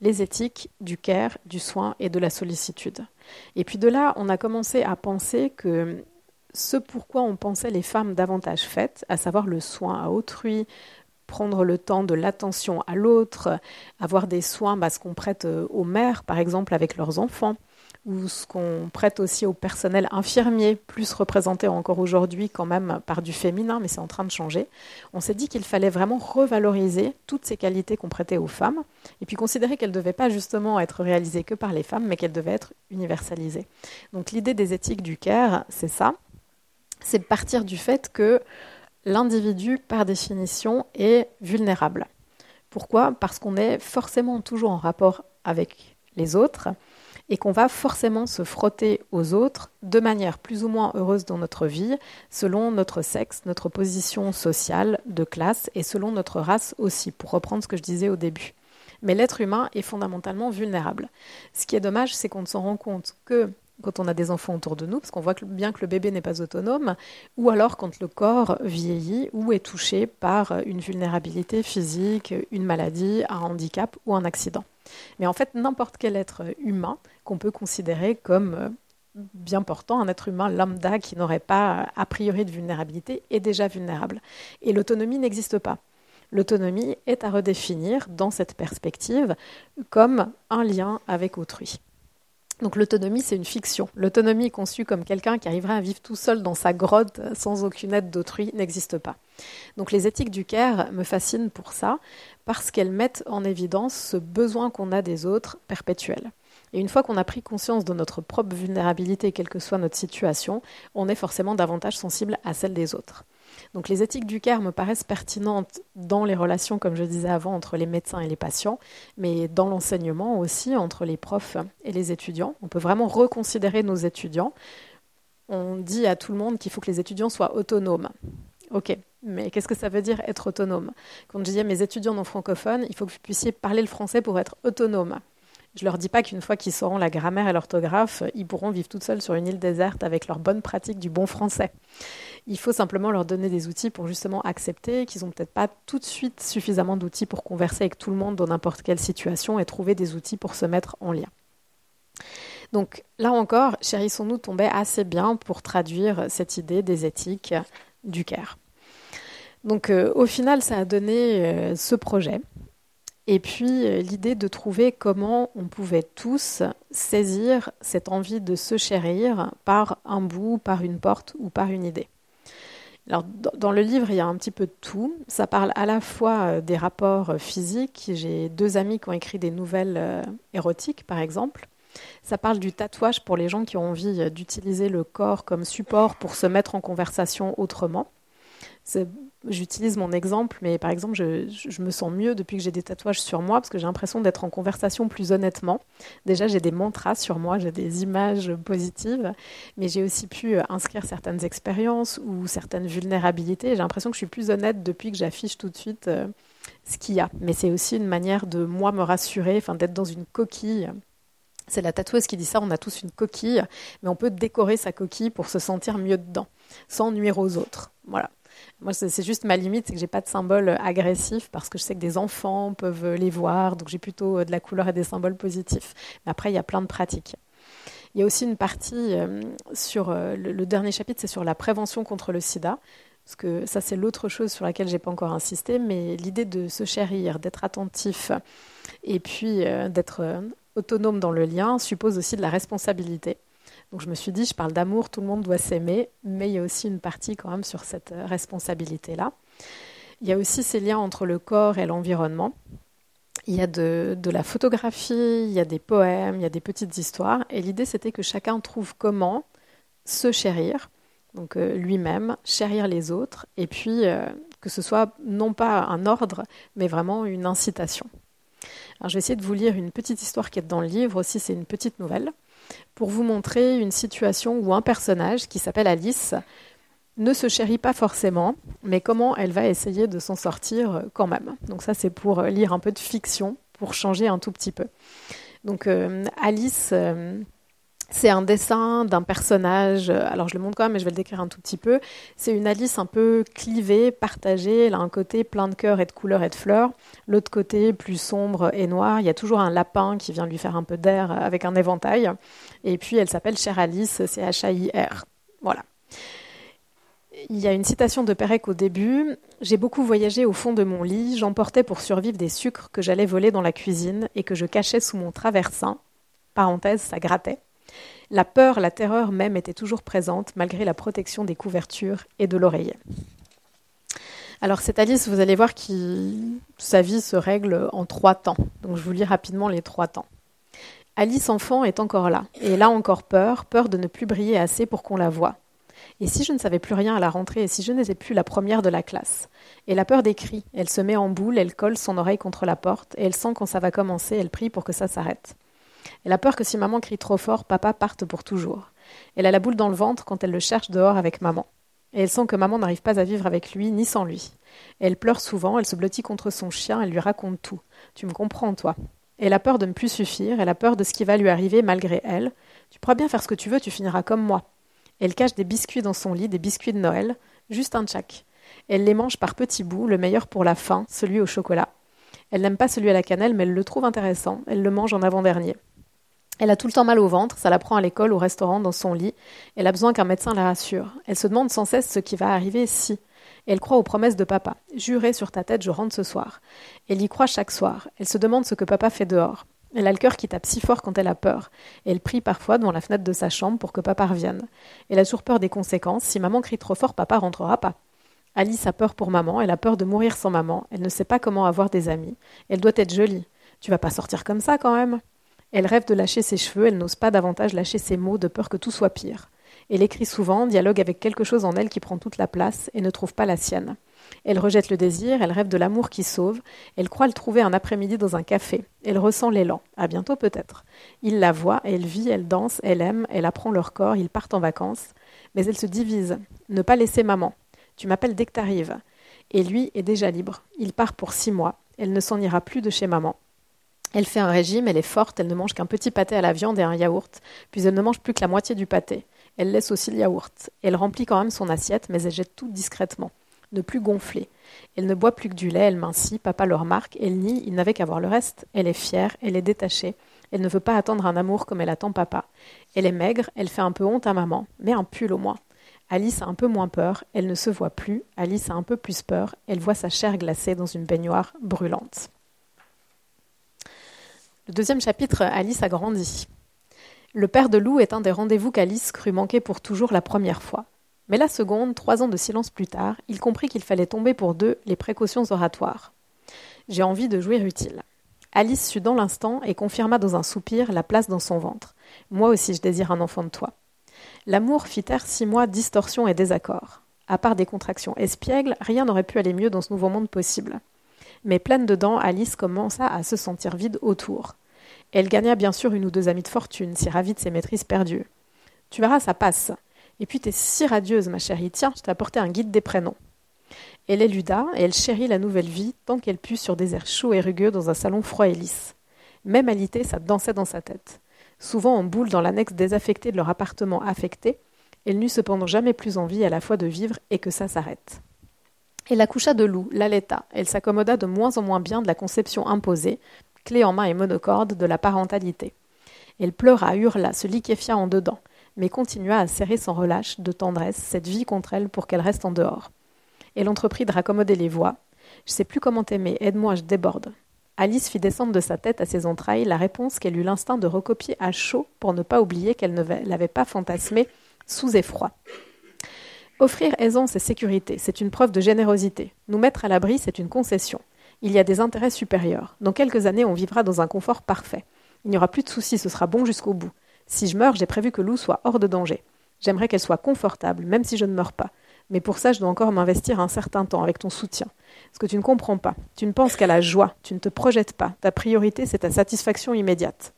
les éthiques du care, du soin et de la sollicitude. Et puis de là, on a commencé à penser que ce pourquoi on pensait les femmes davantage faites, à savoir le soin à autrui, prendre le temps de l'attention à l'autre, avoir des soins, bah, ce qu'on prête euh, aux mères, par exemple, avec leurs enfants, ou ce qu'on prête aussi au personnel infirmier, plus représenté encore aujourd'hui quand même par du féminin, mais c'est en train de changer. On s'est dit qu'il fallait vraiment revaloriser toutes ces qualités qu'on prêtait aux femmes, et puis considérer qu'elles ne devaient pas justement être réalisées que par les femmes, mais qu'elles devaient être universalisées. Donc l'idée des éthiques du care, c'est ça, c'est partir du fait que l'individu, par définition, est vulnérable. Pourquoi? Parce qu'on est forcément toujours en rapport avec les autres et qu'on va forcément se frotter aux autres de manière plus ou moins heureuse dans notre vie, selon notre sexe, notre position sociale, de classe et selon notre race aussi, pour reprendre ce que je disais au début. Mais l'être humain est fondamentalement vulnérable. Ce qui est dommage, c'est qu'on ne s'en rend compte que quand on a des enfants autour de nous, parce qu'on voit bien que le bébé n'est pas autonome, ou alors quand le corps vieillit ou est touché par une vulnérabilité physique, une maladie, un handicap ou un accident. Mais en fait, n'importe quel être humain qu'on peut considérer comme euh, bien portant, un être humain lambda qui n'aurait pas a priori de vulnérabilité est déjà vulnérable. Et l'autonomie n'existe pas. L'autonomie est à redéfinir dans cette perspective comme un lien avec autrui. Donc l'autonomie, c'est une fiction. L'autonomie conçue comme quelqu'un qui arriverait à vivre tout seul dans sa grotte sans aucune aide d'autrui n'existe pas. Donc les éthiques du Caire me fascinent pour ça, parce qu'elles mettent en évidence ce besoin qu'on a des autres perpétuel. Et une fois qu'on a pris conscience de notre propre vulnérabilité, quelle que soit notre situation, on est forcément davantage sensible à celle des autres. Donc les éthiques du care me paraissent pertinentes dans les relations, comme je disais avant, entre les médecins et les patients, mais dans l'enseignement aussi, entre les profs et les étudiants. On peut vraiment reconsidérer nos étudiants. On dit à tout le monde qu'il faut que les étudiants soient autonomes. Ok, mais qu'est-ce que ça veut dire être autonome? Quand je dis à mes étudiants non francophones, il faut que vous puissiez parler le français pour être autonome. Je leur dis pas qu'une fois qu'ils sauront la grammaire et l'orthographe, ils pourront vivre toutes seuls sur une île déserte avec leur bonne pratique du bon français. Il faut simplement leur donner des outils pour justement accepter qu'ils n'ont peut-être pas tout de suite suffisamment d'outils pour converser avec tout le monde dans n'importe quelle situation et trouver des outils pour se mettre en lien. Donc là encore, Chérissons-nous tombait assez bien pour traduire cette idée des éthiques du Caire. Donc euh, au final, ça a donné euh, ce projet. Et puis euh, l'idée de trouver comment on pouvait tous saisir cette envie de se chérir par un bout, par une porte ou par une idée. Alors, dans le livre, il y a un petit peu de tout. Ça parle à la fois des rapports physiques. J'ai deux amis qui ont écrit des nouvelles érotiques, par exemple. Ça parle du tatouage pour les gens qui ont envie d'utiliser le corps comme support pour se mettre en conversation autrement. J'utilise mon exemple, mais par exemple, je, me sens mieux depuis que j'ai des tatouages sur moi parce que j'ai l'impression d'être en conversation plus honnêtement. Déjà, j'ai des mantras sur moi, j'ai des images positives, mais j'ai aussi pu euh, inscrire certaines expériences ou certaines vulnérabilités. J'ai l'impression que je suis plus honnête depuis que j'affiche tout de suite euh, ce qu'il y a. Mais c'est aussi une manière de moi me rassurer, enfin d'être dans une coquille. C'est la tatoueuse qui dit ça, on a tous une coquille, mais on peut décorer sa coquille pour se sentir mieux dedans, sans nuire aux autres. Voilà. Moi, c'est juste ma limite, c'est que j'ai pas de symbole agressif parce que je sais que des enfants peuvent les voir, donc j'ai plutôt de la couleur et des symboles positifs. Mais après, il y a plein de pratiques. Il y a aussi une partie euh, sur euh, le, dernier chapitre, c'est sur la prévention contre le sida. Parce que ça, c'est l'autre chose sur laquelle j'ai pas encore insisté, mais l'idée de se chérir, d'être attentif et puis euh, d'être autonome dans le lien suppose aussi de la responsabilité. Donc je me suis dit, je parle d'amour, tout le monde doit s'aimer, mais il y a aussi une partie quand même sur cette responsabilité-là. Il y a aussi ces liens entre le corps et l'environnement. Il y a de, la photographie, il y a des poèmes, il y a des petites histoires. Et l'idée, c'était que chacun trouve comment se chérir, donc euh, lui-même, chérir les autres, et puis euh, que ce soit non pas un ordre, mais vraiment une incitation. Alors, je vais essayer de vous lire une petite histoire qui est dans le livre aussi, c'est une petite nouvelle, pour vous montrer une situation où un personnage qui s'appelle Alice ne se chérit pas forcément, mais comment elle va essayer de s'en sortir euh, quand même. Donc ça, c'est pour euh, lire un peu de fiction, pour changer un tout petit peu. Donc euh, Alice, c'est un dessin d'un personnage, alors je le montre quand même, mais je vais le décrire un tout petit peu. C'est une Alice un peu clivée, partagée. Elle a un côté plein de cœurs et de couleurs et de fleurs. L'autre côté, plus sombre et noir. Il y a toujours un lapin qui vient lui faire un peu d'air avec un éventail. Et puis elle s'appelle Chère Alice, c'est H-A-I-R. Voilà. Il y a une citation de Pérec au début. J'ai beaucoup voyagé au fond de mon lit, j'emportais pour survivre des sucres que j'allais voler dans la cuisine et que je cachais sous mon traversin. Parenthèse, ça grattait. La peur, la terreur même étaient toujours présentes malgré la protection des couvertures et de l'oreiller. Alors cette Alice, vous allez voir que sa vie se règle en trois temps. Donc je vous lis rapidement les trois temps. Alice enfant est encore là, et là encore peur, peur de ne plus briller assez pour qu'on la voie. Et si je ne savais plus rien à la rentrée, et si je n'étais plus la première de la classe? Et la peur des cris. Elle se met en boule, elle colle son oreille contre la porte, et elle sent quand ça va commencer, elle prie pour que ça s'arrête. Elle a peur que si maman crie trop fort, papa parte pour toujours. Elle a la boule dans le ventre quand elle le cherche dehors avec maman. Et elle sent que maman n'arrive pas à vivre avec lui ni sans lui. elle pleure souvent, elle se blottit contre son chien, elle lui raconte tout. Tu me comprends, toi. Elle a peur de ne plus suffire, elle a peur de ce qui va lui arriver malgré elle. Tu pourras bien faire ce que tu veux, tu finiras comme moi. Elle cache des biscuits dans son lit, des biscuits de Noël, juste un tchac. Elle les mange par petits bouts, le meilleur pour la fin, celui au chocolat. Elle n'aime pas celui à la cannelle, mais elle le trouve intéressant. Elle le mange en avant-dernier. Elle a tout le temps mal au ventre, ça la prend à l'école, au restaurant, dans son lit. Elle a besoin qu'un médecin la rassure. Elle se demande sans cesse ce qui va arriver si. Elle croit aux promesses de papa. Jurez sur ta tête, je rentre ce soir. Elle y croit chaque soir. Elle se demande ce que papa fait dehors. Elle a le cœur qui tape si fort quand elle a peur. elle prie parfois devant la fenêtre de sa chambre pour que papa revienne. Elle a toujours peur des conséquences. Si maman crie trop fort, papa rentrera pas. Alice a peur pour maman. Elle a peur de mourir sans maman. Elle ne sait pas comment avoir des amis. Elle doit être jolie. Tu vas pas sortir comme ça quand même. Elle rêve de lâcher ses cheveux. Elle n'ose pas davantage lâcher ses mots de peur que tout soit pire. Elle écrit souvent, dialogue avec quelque chose en elle qui prend toute la place et ne trouve pas la sienne. Elle rejette le désir, elle rêve de l'amour qui sauve, elle croit le trouver un après-midi dans un café, elle ressent l'élan, à bientôt peut-être. Il la voit, elle vit, elle danse, elle aime, elle apprend leur corps, ils partent en vacances, mais elle se divise. Ne pas laisser maman. Tu m'appelles dès que t'arrives. Et lui est déjà libre. Il part pour six mois. Elle ne s'en ira plus de chez maman. Elle fait un régime, elle est forte, elle ne mange qu'un petit pâté à la viande et un yaourt, puis elle ne mange plus que la moitié du pâté. Elle laisse aussi le yaourt. Elle remplit quand même son assiette, mais elle jette tout discrètement ne plus gonfler. Elle ne boit plus que du lait, elle mincit, papa le remarque, elle nie, il n'avait qu'à voir le reste. Elle est fière, elle est détachée, elle ne veut pas attendre un amour comme elle attend papa. Elle est maigre, elle fait un peu honte à maman, mais un pull au moins. Alice a un peu moins peur, elle ne se voit plus, Alice a un peu plus peur, elle voit sa chair glacée dans une baignoire brûlante. Deuxième chapitre, Alice a grandi. Le père de Lou est un des rendez-vous qu'Alice crut manquer pour toujours la première fois. Mais la seconde, trois ans de silence plus tard, il comprit qu'il fallait tomber pour deux les précautions oratoires. J'ai envie de jouir utile. Alice sut dans l'instant et confirma dans un soupir la place dans son ventre. Moi aussi je désire un enfant de toi. L'amour fit taire six mois distorsion et désaccord. À part des contractions espiègles, rien n'aurait pu aller mieux dans ce nouveau monde possible. Mais pleine dedans, Alice commença à se sentir vide autour. Elle gagna bien sûr une ou deux amies de fortune, si ravie de ses maîtrises perdues. Tu verras, ça passe. Et puis, t'es si radieuse, ma chérie. Tiens, je t'ai apporté un guide des prénoms. Elle éluda, et elle chérit la nouvelle vie tant qu'elle put sur des airs chauds et rugueux dans un salon froid et lisse. Même alité, ça dansait dans sa tête. Souvent en boule dans l'annexe désaffectée de leur appartement affecté, elle n'eut cependant jamais plus envie à la fois de vivre et que ça s'arrête. Elle accoucha de Lou, l'allaita. Elle s'accommoda de moins en moins bien de la conception imposée, clé en main et monocorde, de la parentalité. Elle pleura, hurla, se liquéfia en dedans, mais continua à serrer sans relâche, de tendresse, cette vie contre elle pour qu'elle reste en dehors. Elle entreprit de raccommoder les voix. Je sais plus comment t'aimer, aide-moi, je déborde. Alice fit descendre de sa tête à ses entrailles la réponse qu'elle eut l'instinct de recopier à chaud pour ne pas oublier qu'elle ne l'avait pas fantasmée sous effroi. Offrir aisance et sécurité, c'est une preuve de générosité. Nous mettre à l'abri, c'est une concession. Il y a des intérêts supérieurs. Dans quelques années, on vivra dans un confort parfait. Il n'y aura plus de soucis, ce sera bon jusqu'au bout. Si je meurs, j'ai prévu que Lou soit hors de danger. J'aimerais qu'elle soit confortable, même si je ne meurs pas. Mais pour ça, je dois encore m'investir un certain temps avec ton soutien. Ce que tu ne comprends pas. Tu ne penses qu'à la joie. Tu ne te projettes pas. Ta priorité, c'est ta satisfaction immédiate.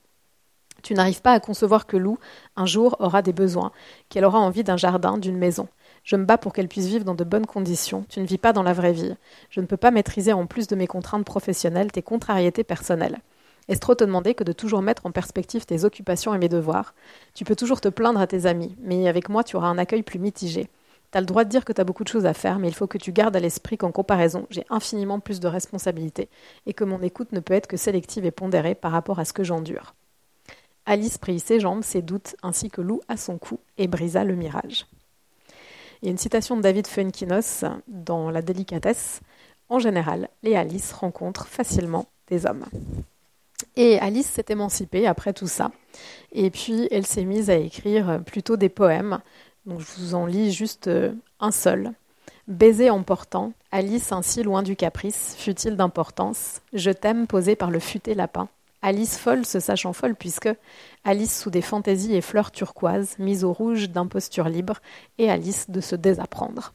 Tu n'arrives pas à concevoir que Lou, un jour, aura des besoins, qu'elle aura envie d'un jardin, d'une maison. Je me bats pour qu'elle puisse vivre dans de bonnes conditions. Tu ne vis pas dans la vraie vie. Je ne peux pas maîtriser en plus de mes contraintes professionnelles tes contrariétés personnelles. Est-ce trop te demander que de toujours mettre en perspective tes occupations et mes devoirs Tu peux toujours te plaindre à tes amis, mais avec moi tu auras un accueil plus mitigé. Tu as le droit de dire que tu as beaucoup de choses à faire, mais il faut que tu gardes à l'esprit qu'en comparaison, j'ai infiniment plus de responsabilités et que mon écoute ne peut être que sélective et pondérée par rapport à ce que j'endure. Alice prit ses jambes, ses doutes, ainsi que Lou à son cou, et brisa le mirage. Il y a une citation de David Fuenkinos dans La délicatesse. En général, les Alice rencontrent facilement des hommes. Et Alice s'est émancipée après tout ça. Et puis, elle s'est mise à écrire plutôt des poèmes. Donc, je vous en lis juste euh, un seul. Baiser emportant, Alice ainsi loin du caprice, fut-il d'importance, je t'aime posé par le futé lapin. Alice folle se sachant folle, puisque Alice sous des fantaisies et fleurs turquoises, mise au rouge d'imposture libre, et Alice de se désapprendre.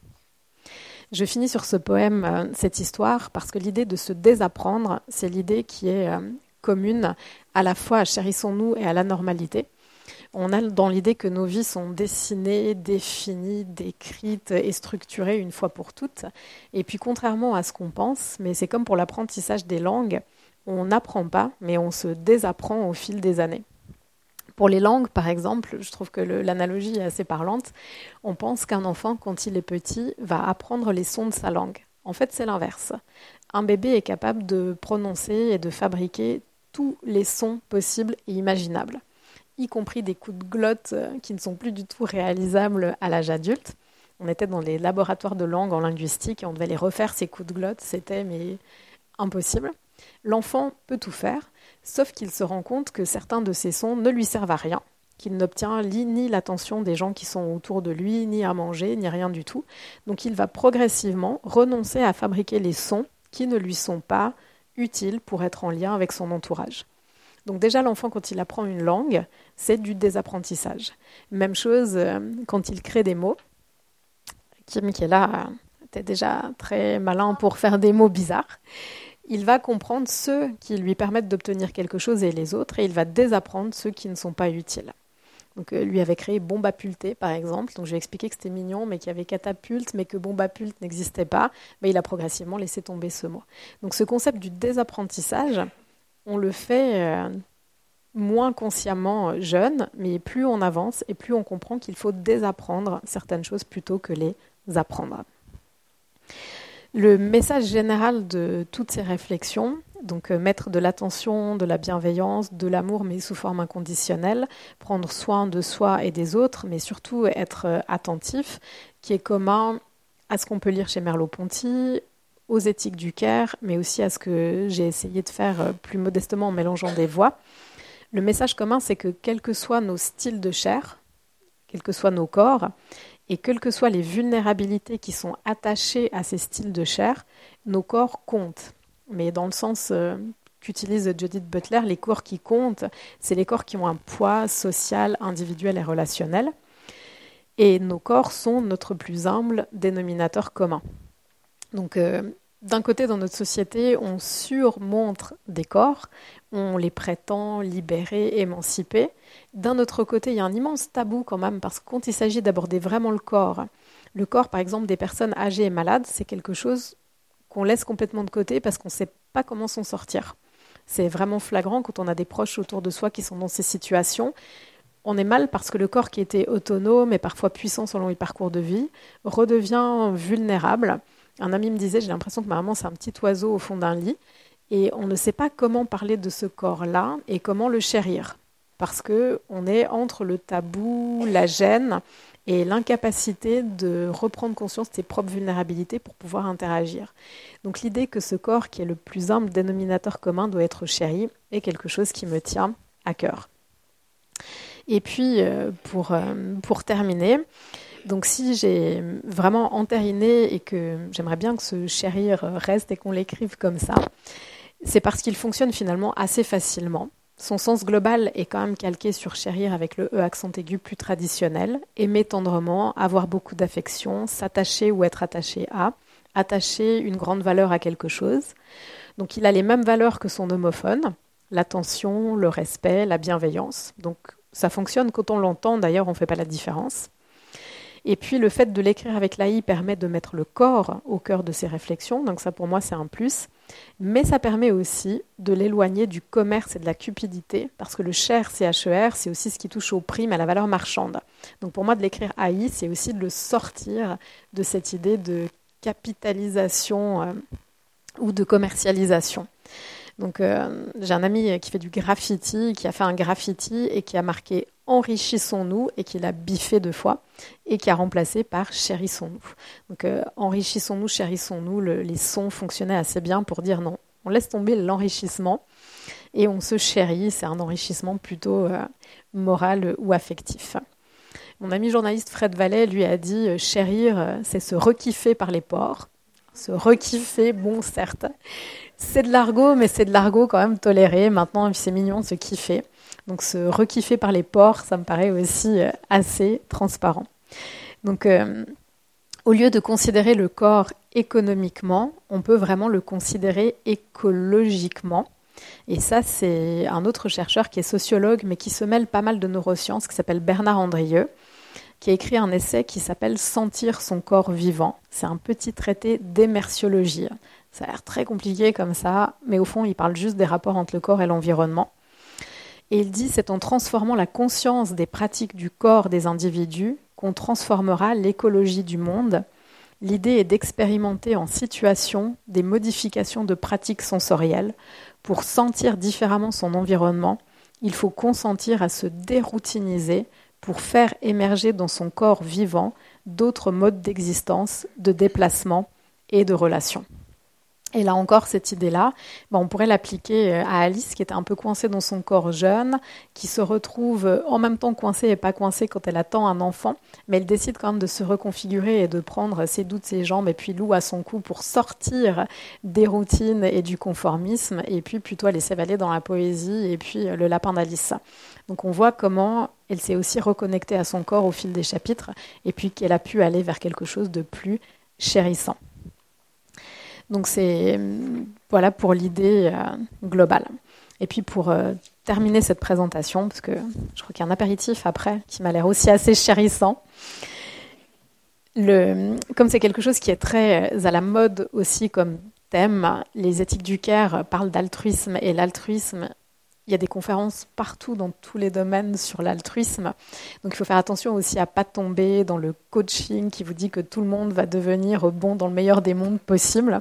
Je finis sur ce poème, euh, cette histoire, parce que l'idée de se désapprendre, c'est l'idée qui est euh, commune à la fois à Chérissons-nous et à la normalité. On a dans l'idée que nos vies sont dessinées, définies, décrites et structurées une fois pour toutes. Et puis contrairement à ce qu'on pense, mais c'est comme pour l'apprentissage des langues, on n'apprend pas, mais on se désapprend au fil des années. Pour les langues, par exemple, je trouve que l'analogie est assez parlante. On pense qu'un enfant, quand il est petit, va apprendre les sons de sa langue. En fait, c'est l'inverse. Un bébé est capable de prononcer et de fabriquer tous les sons possibles et imaginables, y compris des coups de glotte euh, qui ne sont plus du tout réalisables à l'âge adulte. On était dans les laboratoires de langue en linguistique et on devait les refaire ces coups de glotte, c'était mais impossible. L'enfant peut tout faire, sauf qu'il se rend compte que certains de ces sons ne lui servent à rien, qu'il n'obtient ni l'attention des gens qui sont autour de lui, ni à manger, ni rien du tout. Donc il va progressivement renoncer à fabriquer les sons qui ne lui sont pas utiles pour être en lien avec son entourage. Donc déjà l'enfant quand il apprend une langue, c'est du désapprentissage. Même chose euh, quand il crée des mots. Kim qui est là était déjà très malin pour faire des mots bizarres il va comprendre ceux qui lui permettent d'obtenir quelque chose et les autres, et il va désapprendre ceux qui ne sont pas utiles. Donc, euh, lui avait créé Bombapulté, par exemple. Donc, je lui ai expliqué que c'était mignon, mais qu'il y avait catapulte, mais que Bombapulte n'existait pas. Mais il a progressivement laissé tomber ce mot. Donc, ce concept du désapprentissage, on le fait euh, moins consciemment euh, jeune, mais plus on avance et plus on comprend qu'il faut désapprendre certaines choses plutôt que les apprendre. Le message général de toutes ces réflexions, donc euh, mettre de l'attention, de la bienveillance, de l'amour, mais sous forme inconditionnelle, prendre soin de soi et des autres, mais surtout être euh, attentif, qui est commun à ce qu'on peut lire chez Merleau-Ponty, aux éthiques du Caire, mais aussi à ce que j'ai essayé de faire euh, plus modestement en mélangeant des voix. Le message commun, c'est que quels que soient nos styles de chair, quels que soient nos corps, et quelles que soient les vulnérabilités qui sont attachées à ces styles de chair, nos corps comptent. Mais dans le sens euh, qu'utilise Judith Butler, les corps qui comptent, c'est les corps qui ont un poids social, individuel et relationnel. Et nos corps sont notre plus humble dénominateur commun. Donc, euh, d'un côté, dans notre société, on surmontre des corps, on les prétend libérés, émancipés. D'un autre côté, il y a un immense tabou quand même, parce que quand il s'agit d'aborder vraiment le corps, le corps, par exemple, des personnes âgées et malades, c'est quelque chose qu'on laisse complètement de côté parce qu'on ne sait pas comment s'en sortir. C'est vraiment flagrant quand on a des proches autour de soi qui sont dans ces situations. On est mal parce que le corps qui était autonome et parfois puissant selon les parcours de vie redevient vulnérable Un ami me disait, j'ai l'impression que ma maman, c'est un petit oiseau au fond d'un lit, et on ne sait pas comment parler de ce corps-là et comment le chérir, parce que on est entre le tabou, la gêne et l'incapacité de reprendre conscience de ses propres vulnérabilités pour pouvoir interagir. Donc l'idée que ce corps, qui est le plus humble dénominateur commun, doit être chéri, est quelque chose qui me tient à cœur. Et puis, euh, pour, euh, pour terminer, donc si j'ai vraiment entériné et que j'aimerais bien que ce chérir reste et qu'on l'écrive comme ça, c'est parce qu'il fonctionne finalement assez facilement. Son sens global est quand même calqué sur chérir avec le E accent aigu plus traditionnel, aimer tendrement, avoir beaucoup d'affection, s'attacher ou être attaché à, attacher une grande valeur à quelque chose. Donc il a les mêmes valeurs que son homophone, l'attention, le respect, la bienveillance. Donc ça fonctionne quand on l'entend, d'ailleurs on ne fait pas la différence. Et puis le fait de l'écrire avec l'AI permet de mettre le corps au cœur de ses réflexions, donc ça pour moi c'est un plus. Mais ça permet aussi de l'éloigner du commerce et de la cupidité, parce que le cher CHER, c'est aussi ce qui touche au prime, à la valeur marchande. Donc pour moi, de l'écrire AI, c'est aussi de le sortir de cette idée de capitalisation euh, ou de commercialisation. Donc euh, j'ai un ami qui fait du graffiti, qui a fait un graffiti et qui a marqué Enrichissons-nous et qui l'a biffé deux fois et qui a remplacé par Chérissons-nous. Donc euh, Enrichissons-nous, chérissons-nous, les sons fonctionnaient assez bien pour dire non. On laisse tomber l'enrichissement et on se chérit, c'est un enrichissement plutôt euh, moral ou affectif. Mon ami journaliste Fred Vallet lui a dit euh, chérir, c'est se rekiffer par les ports. Se rekiffer, bon certes, c'est de l'argot, mais c'est de l'argot quand même toléré. Maintenant, c'est mignon de se kiffer. Donc se rekiffer par les pores, ça me paraît aussi euh, assez transparent. Donc euh, au lieu de considérer le corps économiquement, on peut vraiment le considérer écologiquement. Et ça, c'est un autre chercheur qui est sociologue, mais qui se mêle pas mal de neurosciences, qui s'appelle Bernard Andrieux, qui a écrit un essai qui s'appelle Sentir son corps vivant. C'est un petit traité d'émerciologie. Ça a l'air très compliqué comme ça, mais au fond, il parle juste des rapports entre le corps et l'environnement. Et il dit c'est en transformant la conscience des pratiques du corps des individus qu'on transformera l'écologie du monde. L'idée est d'expérimenter en situation des modifications de pratiques sensorielles. Pour sentir différemment son environnement, il faut consentir à se déroutiniser pour faire émerger dans son corps vivant d'autres modes d'existence, de déplacement et de relation. Et là encore, cette idée-là, ben, on pourrait l'appliquer euh, à Alice, qui était un peu coincée dans son corps jeune, qui se retrouve euh, en même temps coincée et pas coincée quand elle attend un enfant, mais elle décide quand même de se reconfigurer et de prendre ses doutes, ses jambes et puis Lou à son cou pour sortir des routines et du conformisme, et puis plutôt aller s'évaler dans la poésie et puis euh, le lapin d'Alice. Donc on voit comment elle s'est aussi reconnectée à son corps au fil des chapitres, et puis qu'elle a pu aller vers quelque chose de plus chérissant. Donc c'est voilà pour l'idée euh, globale. Et puis pour euh, terminer cette présentation, parce que je crois qu'il y a un apéritif après qui m'a l'air aussi assez chérissant. Comme c'est quelque chose qui est très euh, à la mode aussi comme thème, les éthiques du Caire parlent d'altruisme et l'altruisme il y a des conférences partout dans tous les domaines sur l'altruisme. Donc il faut faire attention aussi à pas tomber dans le coaching qui vous dit que tout le monde va devenir bon dans le meilleur des mondes possible.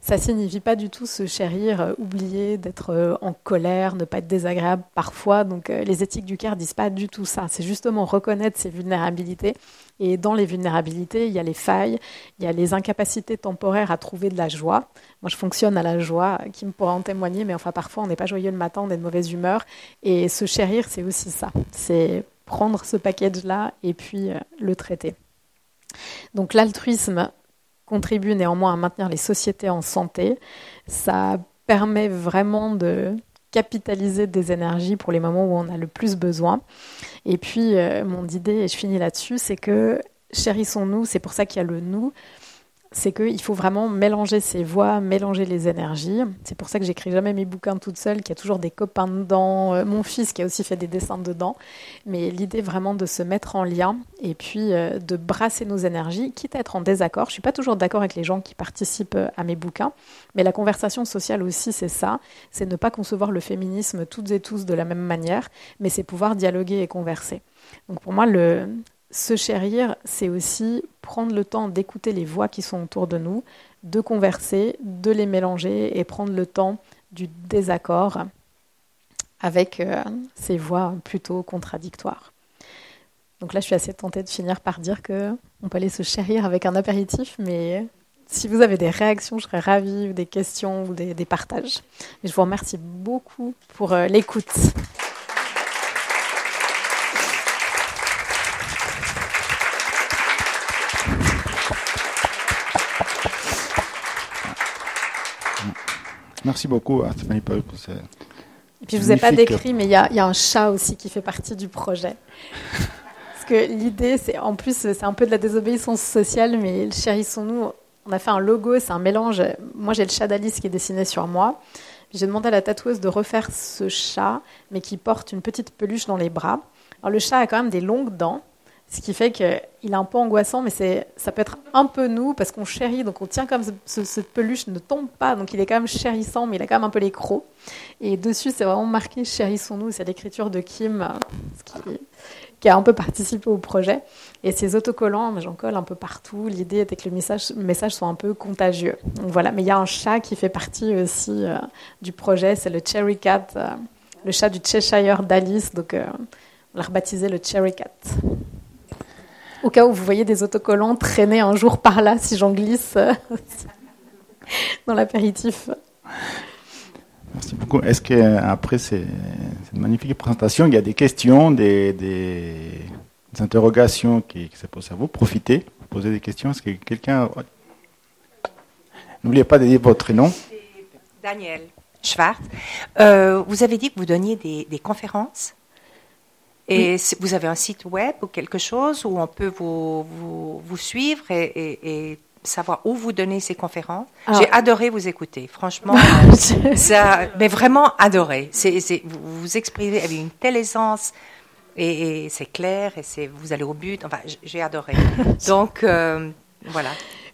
Ça signifie pas du tout se chérir, euh, oublier d'être euh, en colère, ne pas être désagréable parfois. Donc euh, les éthiques du cœur disent pas du tout ça. C'est justement reconnaître ses vulnérabilités et dans les vulnérabilités, il y a les failles, il y a les incapacités temporaires à trouver de la joie. Moi, je fonctionne à la joie, qui me pourra en témoigner, mais enfin, parfois, on n'est pas joyeux le matin, on est de mauvaise humeur. Et se chérir, c'est aussi ça. C'est prendre ce package-là et puis euh, le traiter. Donc, l'altruisme contribue néanmoins à maintenir les sociétés en santé. Ça permet vraiment de capitaliser des énergies pour les moments où on a le plus besoin. Et puis, euh, mon idée, et je finis là-dessus, c'est que chérissons-nous, c'est pour ça qu'il y a le nous c'est qu'il faut vraiment mélanger ses voix, mélanger les énergies. C'est pour ça que j'écris jamais mes bouquins toute seule, qu'il y a toujours des copains dedans, euh, mon fils qui a aussi fait des dessins dedans. Mais l'idée vraiment de se mettre en lien et puis euh, de brasser nos énergies, quitte à être en désaccord. Je suis pas toujours d'accord avec les gens qui participent euh, à mes bouquins, mais la conversation sociale aussi, c'est ça. C'est ne pas concevoir le féminisme toutes et tous de la même manière, mais c'est pouvoir dialoguer et converser. Donc pour moi, le, se chérir, c'est aussi prendre le temps d'écouter les voix qui sont autour de nous, de converser, de les mélanger et prendre le temps du désaccord avec euh, ces voix plutôt contradictoires. Donc là, je suis assez tentée de finir par dire que on peut aller se chérir avec un apéritif, mais si vous avez des réactions, je serais ravie, ou des questions, ou des, partages. Je vous remercie beaucoup pour euh, l'écoute. Merci beaucoup pour ce. Et puis je ne vous ai pas décrit, mais il y, y, a un chat aussi qui fait partie du projet. [LAUGHS] Parce que l'idée, c'est en plus, c'est un peu de la désobéissance sociale, mais chérissons-nous. On a fait un logo, c'est un mélange. Moi, j'ai le chat d'Alice qui est dessiné sur moi. J'ai demandé à la tatoueuse de refaire ce chat, mais qui porte une petite peluche dans les bras. Alors le chat a quand même des longues dents, ce qui fait qu'il est un peu angoissant, mais ça peut être un peu nous, parce qu'on chérit, donc on tient comme ce, ce, peluche ne tombe pas, donc il est quand même chérissant, mais il a quand même un peu les crocs. Et dessus, c'est vraiment marqué Chérissons-nous, c'est l'écriture de Kim, qui, a un peu participé au projet. Et ces autocollants, j'en colle un peu partout. L'idée était que le message, soit un peu contagieux. Voilà, mais il y a un chat qui fait partie aussi euh, du projet, c'est le Cherry Cat, euh, le chat du Cheshire d'Alice, donc euh, on l'a rebaptisé le Cherry Cat. Au cas où vous voyez des autocollants traîner un jour par là, si j'en glisse euh, [LAUGHS] dans l'apéritif. Merci beaucoup. Est-ce qu'après cette magnifique présentation, il y a des questions, des, interrogations qui, se posent à vous? Profitez, posez des questions. Est-ce que quelqu'un. N'oubliez pas de dire votre nom. Daniel Schwartz. Euh, vous avez dit que vous donniez des conférences et vous avez un site web ou quelque chose où on peut vous, vous, vous suivre et, et, savoir où vous donnez ces conférences. J'ai adoré vous écouter, franchement. [LAUGHS] ça, mais vraiment adoré. Vous vous exprimez avec une telle aisance et, c'est clair et c'est, vous allez au but. Enfin, j'ai adoré. [LAUGHS] Donc, euh, voilà.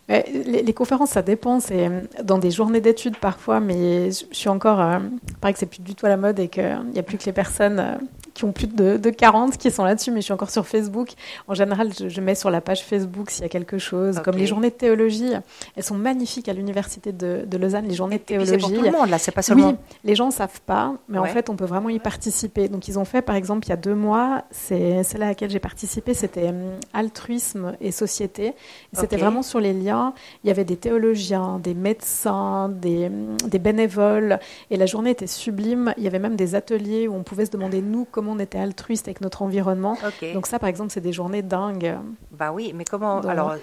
Les, les, conférences, ça dépend. C'est dans des journées d'études parfois, mais je suis encore. Euh, pareil que c'est plus du tout à la mode et qu'il n'y a plus que les personnes euh, qui ont plus de, de 40 qui sont là-dessus, mais je suis encore sur Facebook. En général, je, mets sur la page Facebook s'il y a quelque chose. Comme les journées de théologie, elles sont magnifiques à l'université de, de, Lausanne, les journées de théologie. C'est pour tout le monde, là, c'est pas seulement. Oui, les gens ne savent pas, mais en fait, on peut vraiment y participer. Donc, ils ont fait, par exemple, il y a deux mois, c'est celle à laquelle j'ai participé, c'était hum, altruisme et société. C'était vraiment sur les liens. Il y avait des théologiens, des médecins, des, hum, des bénévoles, et la journée était sublime. Il y avait même des ateliers où on pouvait se demander, nous, comment on était altruiste avec notre environnement. Donc ça, par exemple, c'est des journées dingues. Bah oui, mais comment Alors,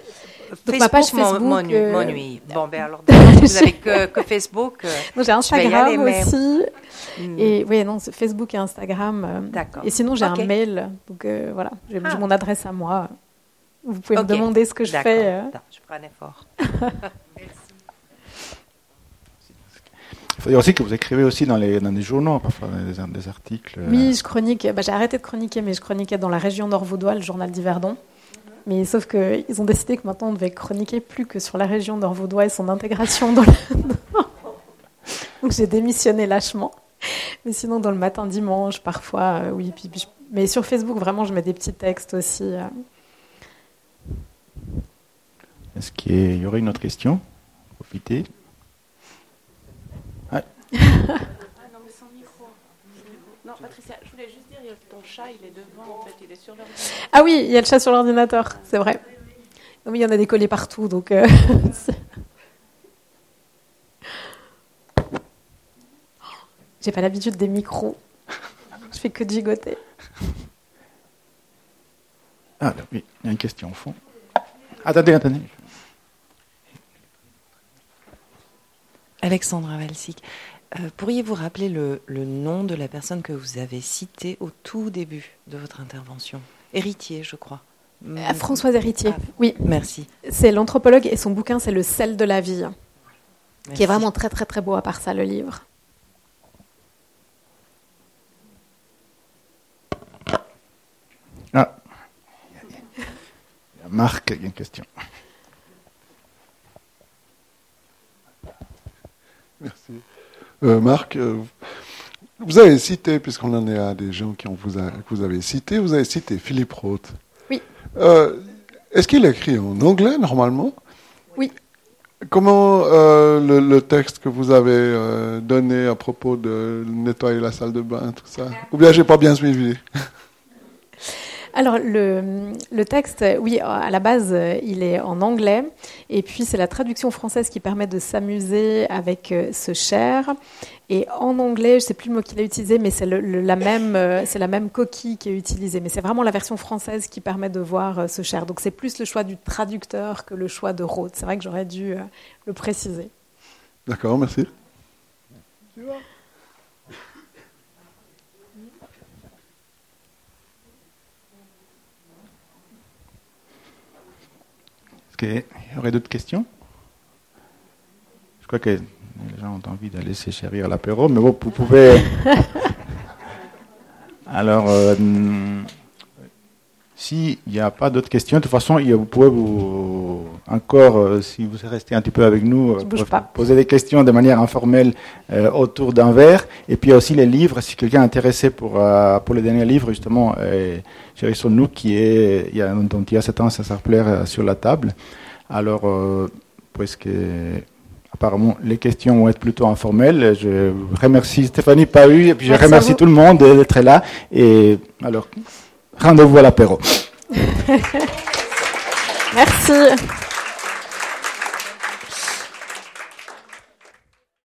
donc ma page Facebook euh, m'ennuie. Bon, ben alors, [LAUGHS] vous avez que, que Facebook. Euh, j'ai Instagram aussi. Hmm. Et oui, non, Facebook et Instagram. Euh, D'accord. Et sinon, j'ai un mail. Donc voilà, j'ai ah. mon adresse à moi. Vous pouvez me demander ce que je fais. je ferai un effort. [LAUGHS] Dire aussi que vous écrivez aussi dans les, dans les journaux, parfois, des, des articles. Oui, je chronique. Bah, j'ai arrêté de chroniquer, mais je chroniquais dans la région Nord-Vaudois, le journal d'Yverdon. Mais sauf qu'ils ont décidé que maintenant on devait chroniquer plus que sur la région Nord-Vaudois et son intégration dans le. [LAUGHS] Donc j'ai démissionné lâchement. Mais sinon, dans le matin dimanche, parfois, euh, oui. Puis, Mais sur Facebook, vraiment, je mets des petits textes aussi. Euh. Est-ce qu'il y aurait une autre question? Profitez. Ah non, mais sans micro. Non, Patricia, je voulais juste dire, ton chat, il est devant, en fait, il est sur l'ordinateur. Ah oui, il y a le chat sur l'ordinateur, c'est vrai. Oui, il y en a des collés partout, donc. Euh, [LAUGHS] [GASPS] J'ai pas l'habitude des micros. Je fais que gigoter. Ah oui, il y a une question au fond. Attendez, attendez. Alexandra Valsic. Euh, pourriez-vous rappeler le, nom de la personne que vous avez citée au tout début de votre intervention? Héritier, je crois. Euh, Françoise Héritier, ah, oui. Merci. C'est l'anthropologue et son bouquin, c'est Le sel de la vie, qui est vraiment très très très beau à part ça, le livre. Ah. Marc, il y a une question. Merci. Euh, Marc, euh, vous avez cité, puisqu'on en est à des gens qui ont vous que vous avez cité, vous avez cité Philippe Roth. Oui. Euh, Est-ce qu'il écrit en anglais normalement? Oui. Comment euh, le, le texte que vous avez euh, donné à propos de nettoyer la salle de bain, tout ça? Ou bien j'ai pas bien suivi? Alors, le, le texte, oui, à la base, il est en anglais. Et puis, c'est la traduction française qui permet de s'amuser avec euh, ce cher. Et en anglais, je ne sais plus le mot qu'il a utilisé, mais c'est le- le- la, même, euh, c'est la même coquille qui est utilisée. Mais c'est vraiment la version française qui permet de voir euh, ce cher. Donc, c'est plus le choix du traducteur que le choix de Rhodes. C'est vrai que j'aurais dû le préciser. D'accord, merci. Est-ce qu'il y aurait d'autres questions? Je crois que les gens ont envie d'aller se chérir à l'apéro, mais bon, vous pouvez. [LAUGHS] Alors, euh, s'il n'y a pas d'autres questions, de toute façon, vous pouvez vous encore, euh, si vous restez un petit peu avec nous, euh, poser des questions de manière informelle euh, autour d'un verre. Et puis il y a aussi les livres, si quelqu'un est intéressé pour, euh, pour le dernier livre, justement, euh, nous, qui est, il y a, dont il y a cette ans, ça s'appelait sur la table. Alors, puisque apparemment les questions vont être plutôt informelles, je remercie Stéphanie Pahu et puis je Merci remercie tout le monde d'être là. Et alors, rendez-vous à l'apéro. [LAUGHS] Merci.